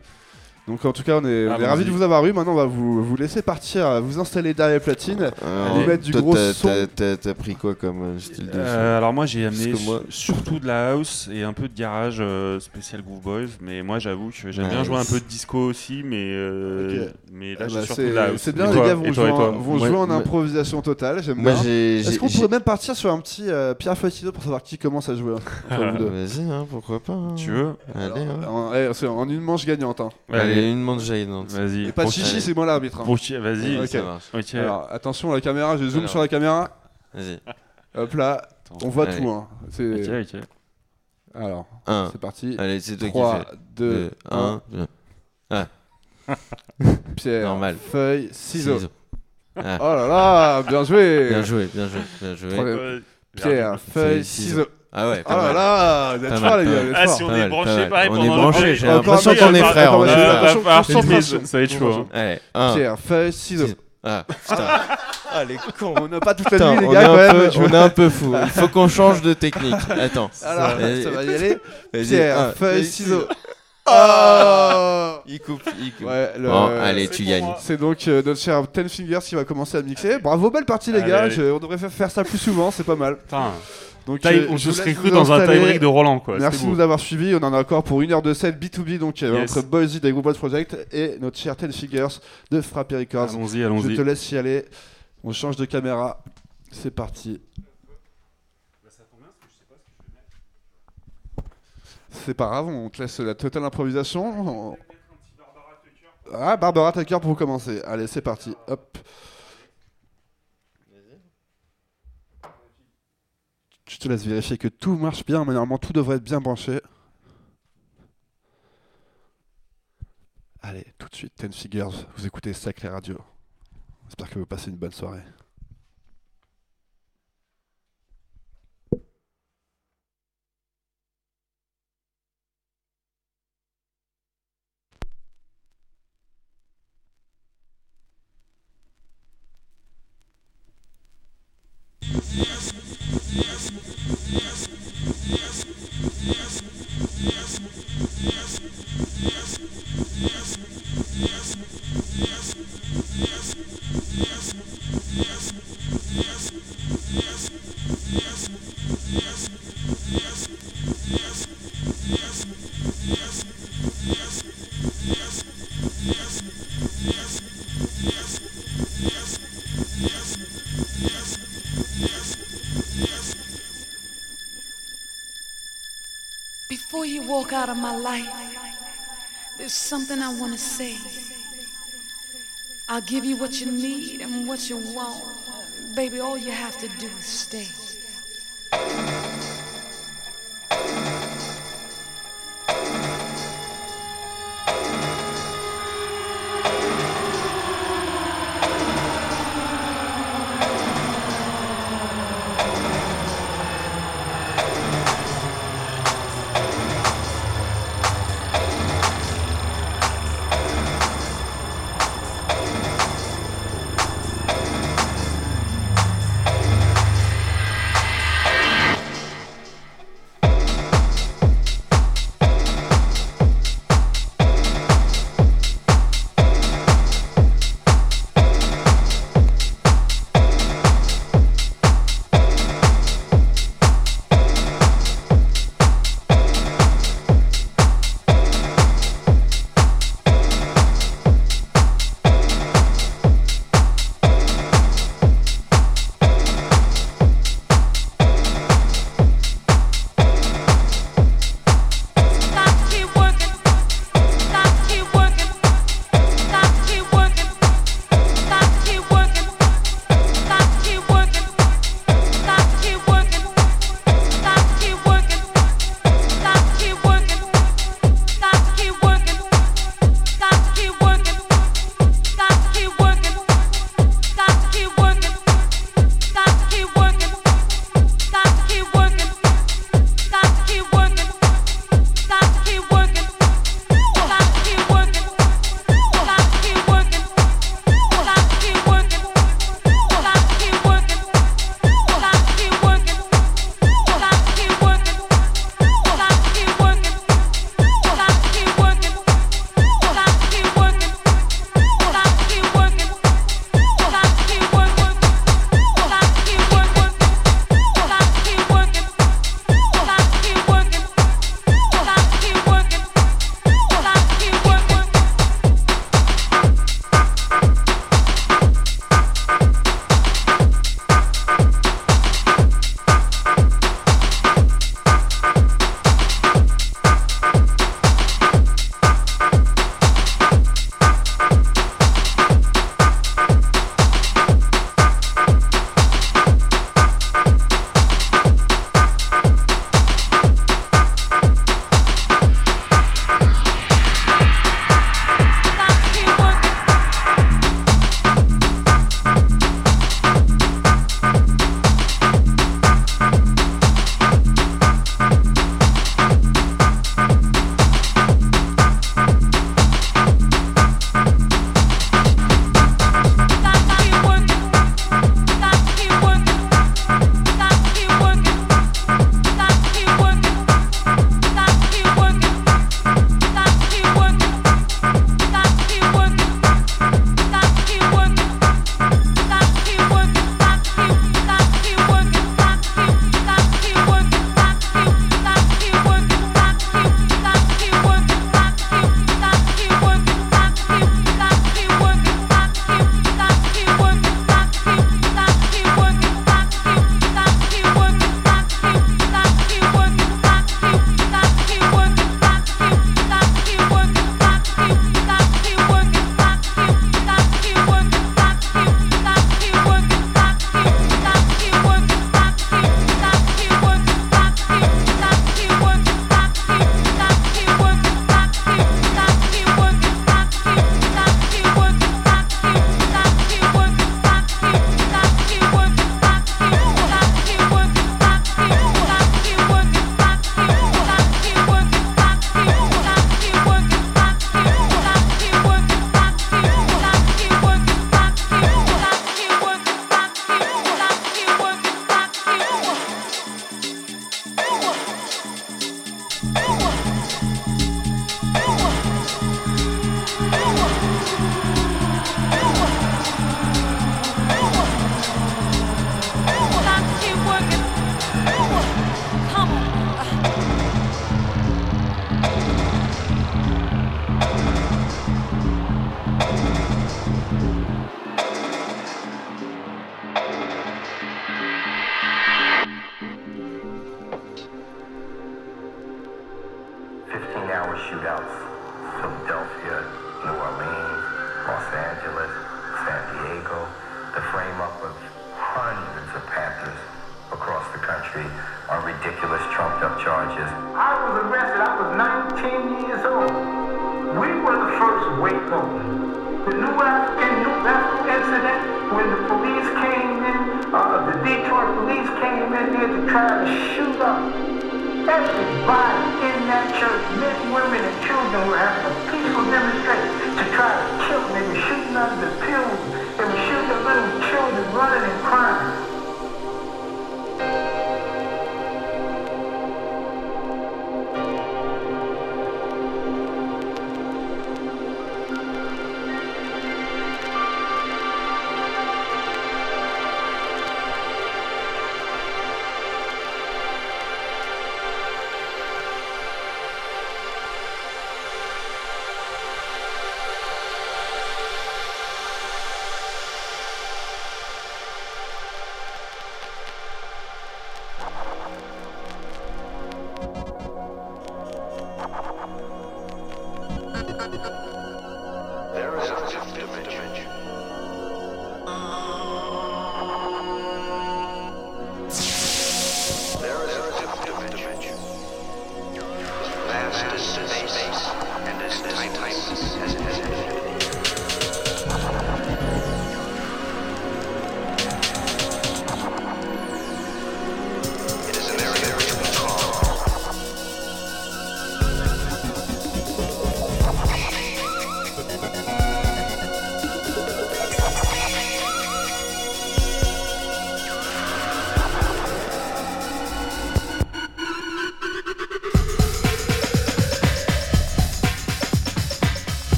Donc en tout cas, on est, on est Allons-y. ravis de vous avoir eu. Maintenant, on va vous, vous laisser partir, euh, vous installer derrière platines. Alors, Allez mettre du gros t'as- son. t'as- pris quoi comme euh, style de son Euh, alors moi j'ai amené moi- surtout de la house et un peu de garage euh, spécial Groove Boys, mais moi j'avoue que j'aime bien jouer un peu de disco aussi, mais euh, mais là Ah j'ai bah, surtout de la house. c'est bien, Et les toi gars vont, toi, jouer, toi en, vont jouer en improvisation totale. J'aime Moi, bien. j'ai. Est-ce j'ai- qu'on j'ai- pourrait même partir sur un petit euh, Pierre Feuille pour savoir qui commence à jouer hein, entre vous deux Vas-y, hein, pourquoi pas. hein. Tu veux Allez, en, eh, c'est en une manche gagnante. Hein. Allez, une manche jaillante. Vas-y. Et pas de chichi, c'est moi l'arbitre. hein. pour Vas-y. Ok. Ça marche. Ok. Alors attention, la caméra, je zoom Alors. sur la caméra. Vas-y. Hop là, Attends. on voit Allez. tout. Hein. C'est- Ok, ok. Alors, 1. c'est parti. Allez, c'est toi 3, qui fais. 2, 1. 1. Pierre, Normal. feuille, ciseaux. Ciseaux. Ah. Oh là là, bien joué. Bien joué, bien joué, bien joué. Troisième. Pierre, feuille, Feuille, ciseaux. Ah ouais, Oh pas là mal. là, vous êtes forts les gars, Ah, si on est branché pareil On est branché, j'ai l'impression attention, qu'on est frères. on est- Ah, ça va être chaud. Allez, 1. Pierre, feuille, ciseaux. Ah, putain. Ah, les cons. On n'a pas toute la nuit les gars quand même. peu, je- on est un peu fou. Il faut qu'on change de technique. Attends. Alors, ça va y aller. Pierre, un, feuille, ciseaux. Ah Oh Il coupe, il coupe. Ouais, le- Bon, allez, tu gagnes. C'est donc euh, notre cher Ten Fingers qui va commencer à mixer. Bravo, belle partie les Allez, gars. allez. Je- on devrait fa- faire ça plus souvent, c'est pas mal. Putain. Donc, Taille- euh, on je se serait cru dans un tie-break de Roland, quoi. Merci de nous avoir suivis. On en a encore pour 1h de set B2B donc Yes. entre Boise des Group Boys Project et notre cher Ten Fingers de Frappé Records. Allons-y, Je allons-y. te laisse y aller. On change de caméra. C'est parti. C'est pas grave, on te laisse la totale improvisation. On- Ah, Barbara Tucker pour commencer. Allez, c'est parti. Hop. Je te laisse vérifier que tout marche bien, mais normalement tout devrait être bien branché. Allez, tout de suite, Ten Figures, vous écoutez Sacré Radio. J'espère que vous passez une bonne soirée. Yes. You walk out of my life, there's something I want to say. I'll give you what you need and what you want. Baby, all you have to do is stay.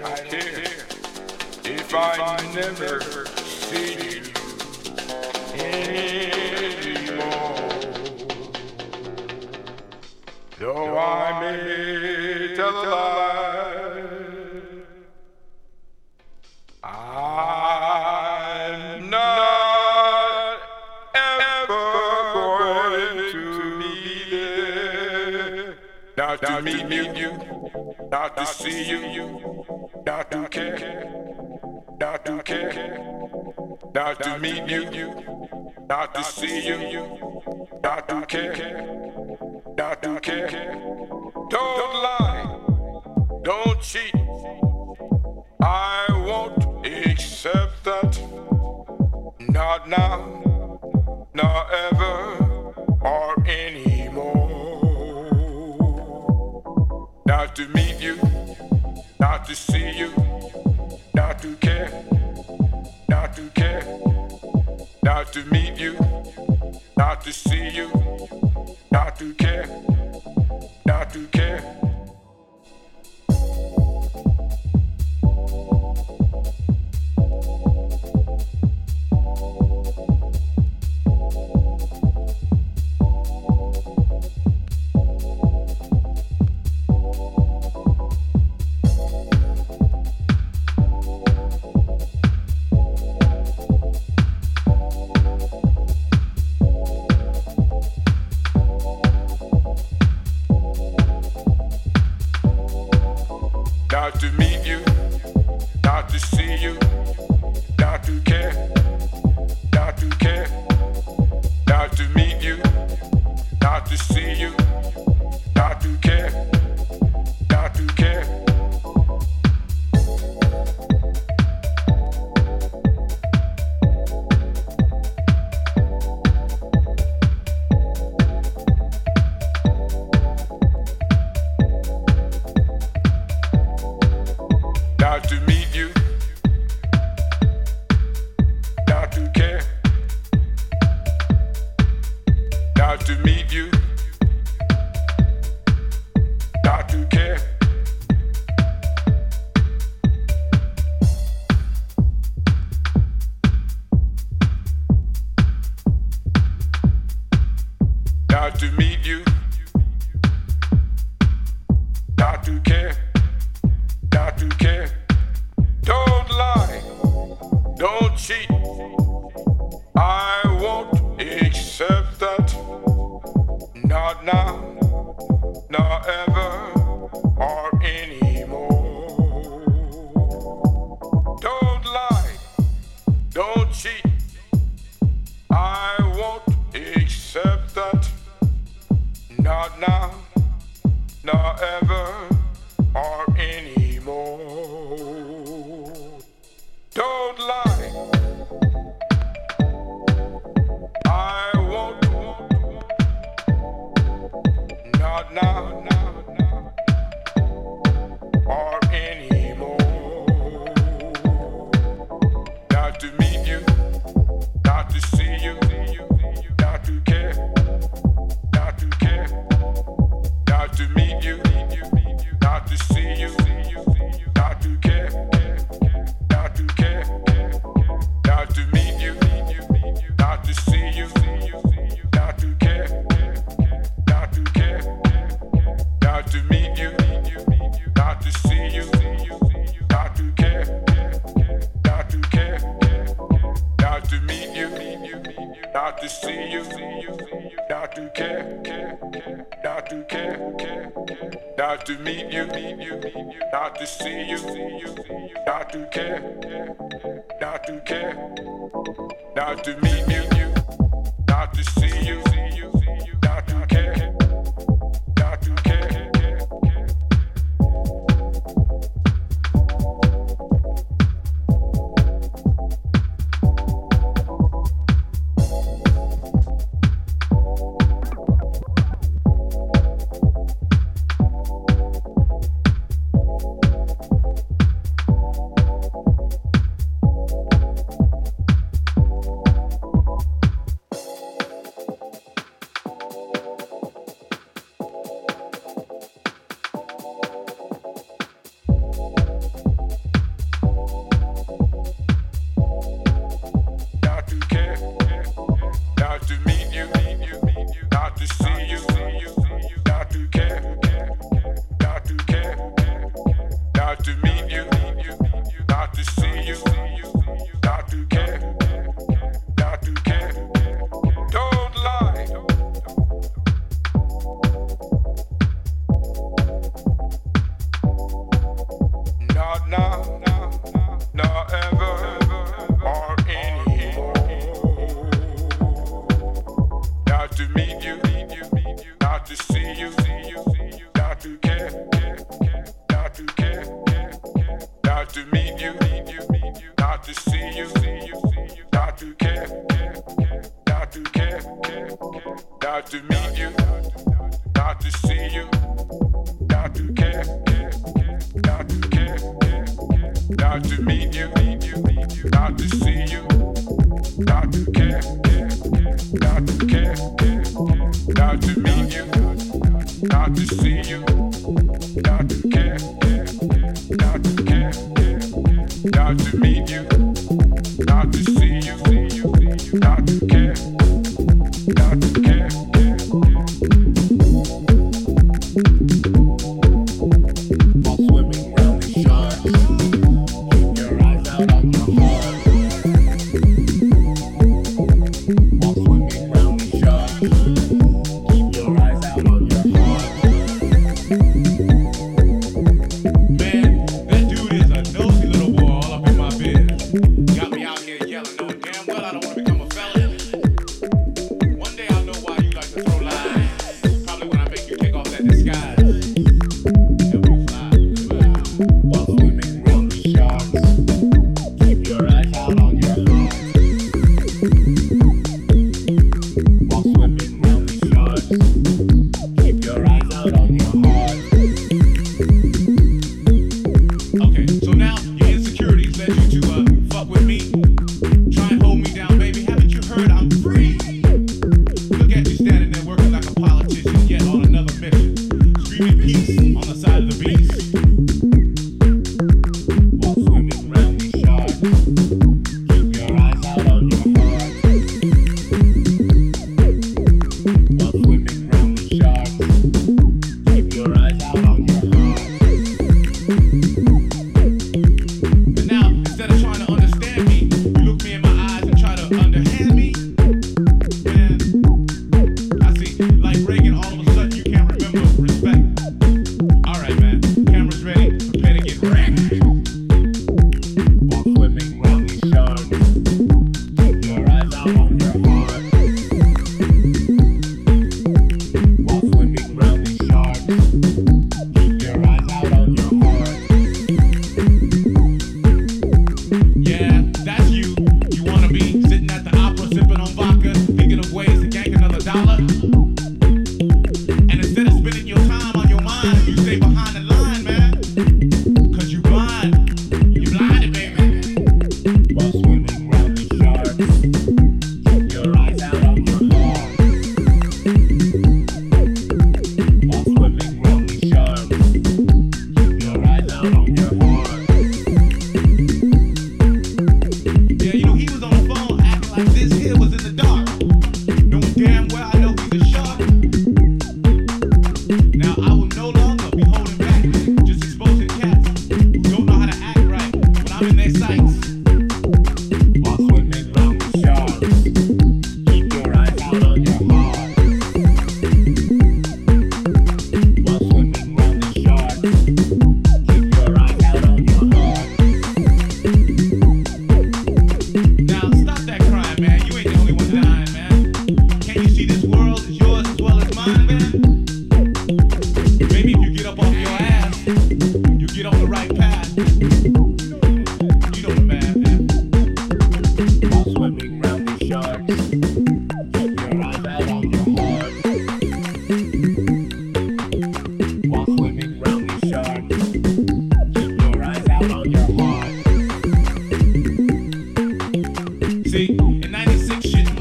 don't if I never see you anymore. Though I may tell a lie, I'm not ever going to be there. Not to meet you, not to see you. meet you, not to see you, not to care, not to care. Don't lie, don't cheat. I won't accept that. Not now, not ever, or anymore. Not to meet you, not to see you. not to meet you, not to see you, not to care. not to see you, not to care, not to care, not to me.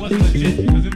Vamos.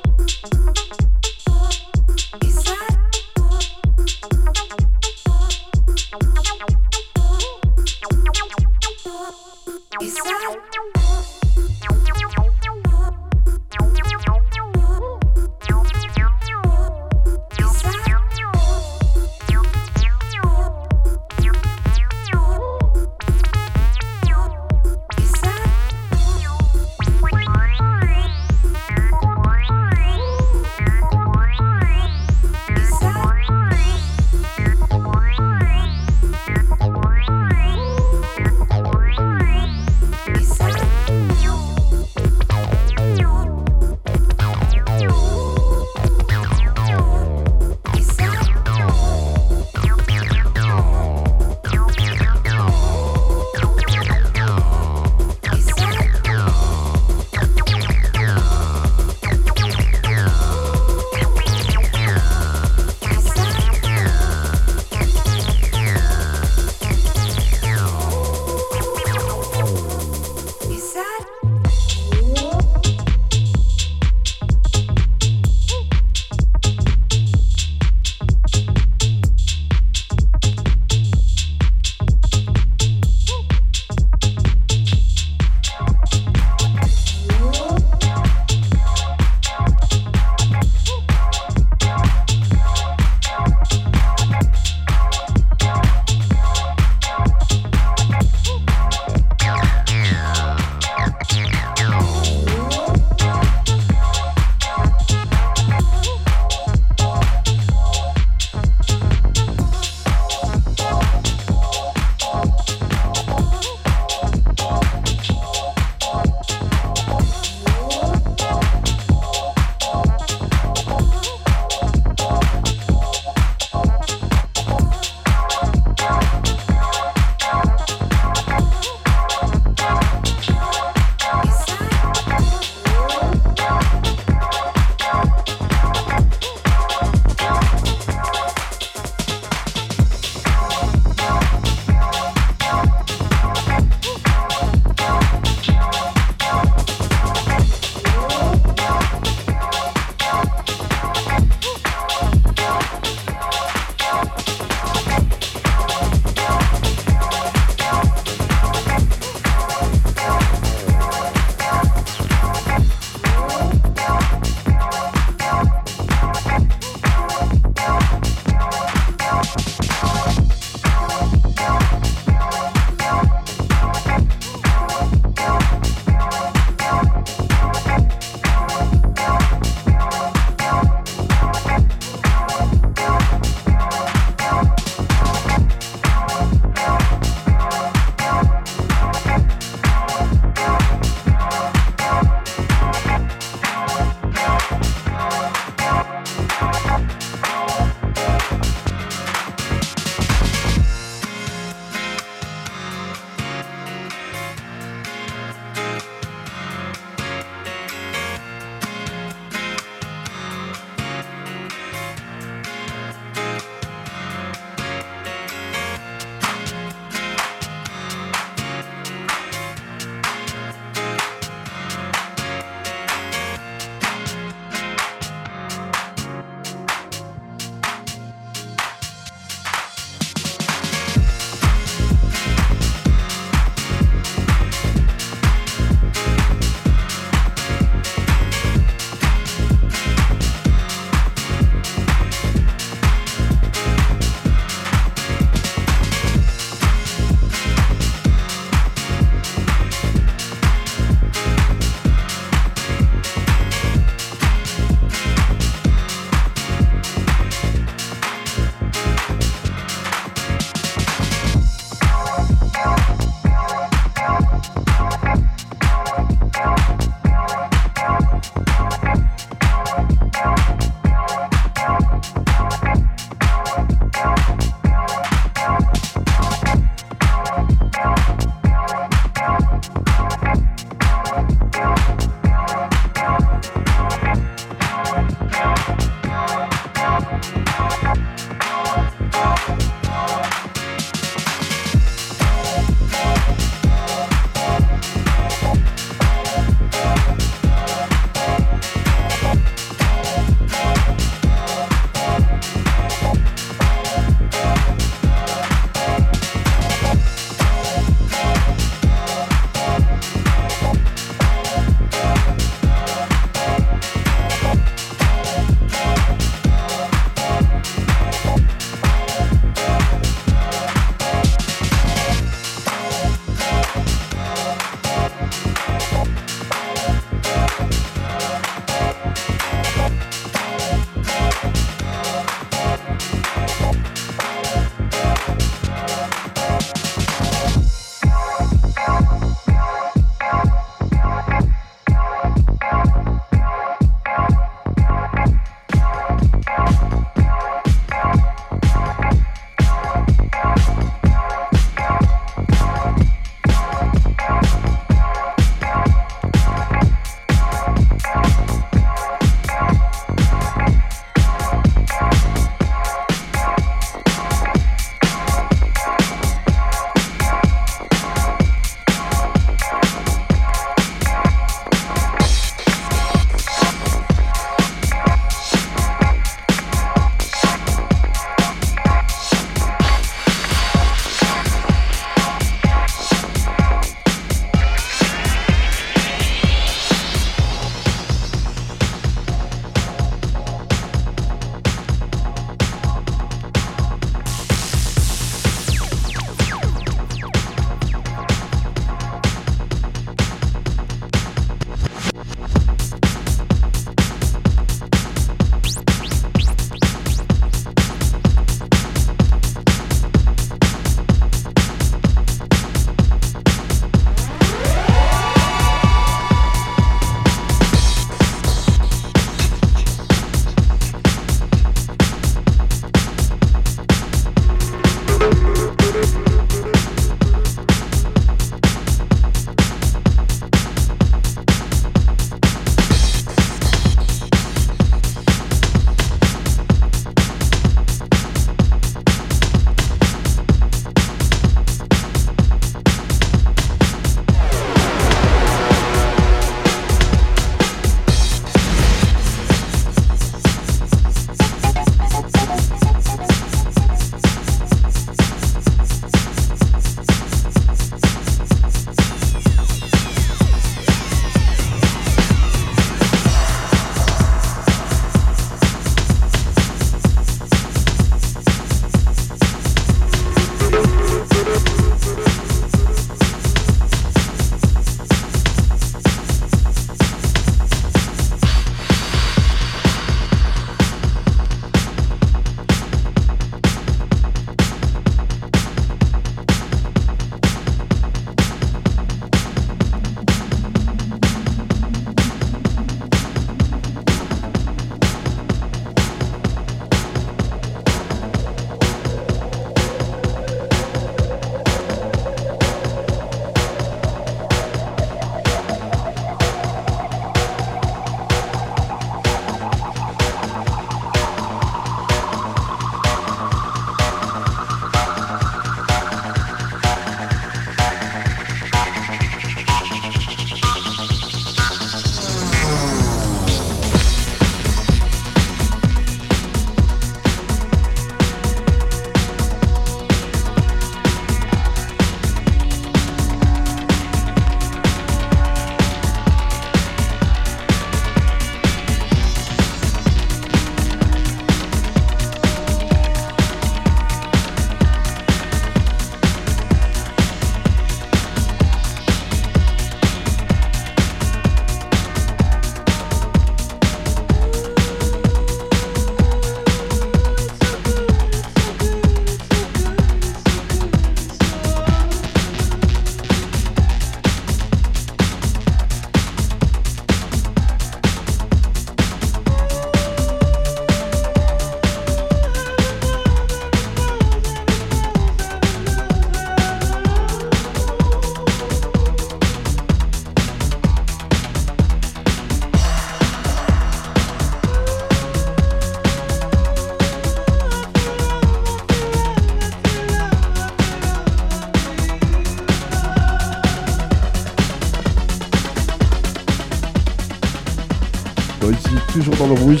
Toujours dans le rouge.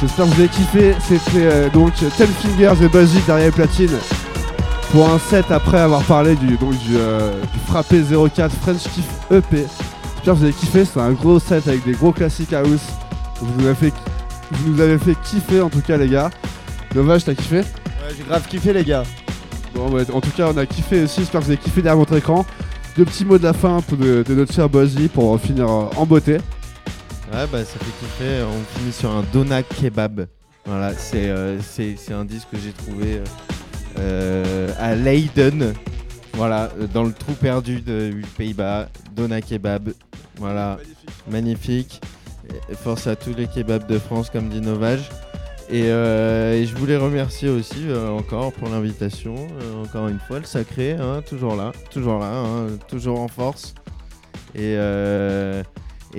J'espère que vous avez kiffé. C'était euh, donc Ten Fingers et Buzzy derrière les platines pour un set après avoir parlé du, donc, du, euh, du frappé 04 French Kiff EP. J'espère que vous avez kiffé. C'est un gros set avec des gros classiques house. Vous nous avez fait, vous nous avez fait kiffer en tout cas, les gars. Dommage, t'as kiffé Ouais, j'ai grave kiffé, les gars. Bon, ouais, en tout cas, on a kiffé aussi. J'espère que vous avez kiffé derrière votre écran. Deux petits mots de la fin de, de notre cher Buzzy pour finir euh, en beauté. Ouais, bah ça fait kiffer. On finit sur un Dona Kebab. Voilà, c'est euh, c'est un disque que j'ai trouvé euh, à Leiden. Voilà, dans le trou perdu de- Pays-Bas. Dona Kebab. Voilà, magnifique. Force à tous les kebabs de France, comme dit Novage. Et, euh, et je voulais remercier aussi euh, encore pour l'invitation. Euh, encore une fois, le sacré, hein, toujours là, toujours là, hein, toujours en force. Et,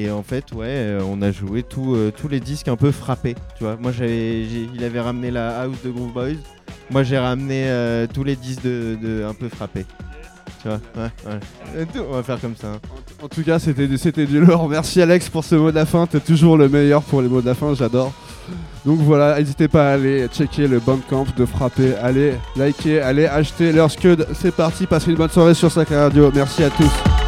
en fait, ouais, on a joué tous les disques un peu frappés. Tu vois, moi j'avais, il avait ramené la house de Groove Boys. Moi j'ai ramené tous les disques de un peu frappés. Tu vois, ouais, ouais. Tout, On va faire comme ça. hein. En tout cas, c'était du, c'était du lourd. Merci Alex pour ce mot de la fin. T'es toujours le meilleur pour les mots de la fin, j'adore. Donc voilà, n'hésitez pas à aller checker le Bandcamp de Frapper. Allez liker, allez acheter leur scud. C'est parti, passez une bonne soirée sur Sacré Radio. Merci à tous.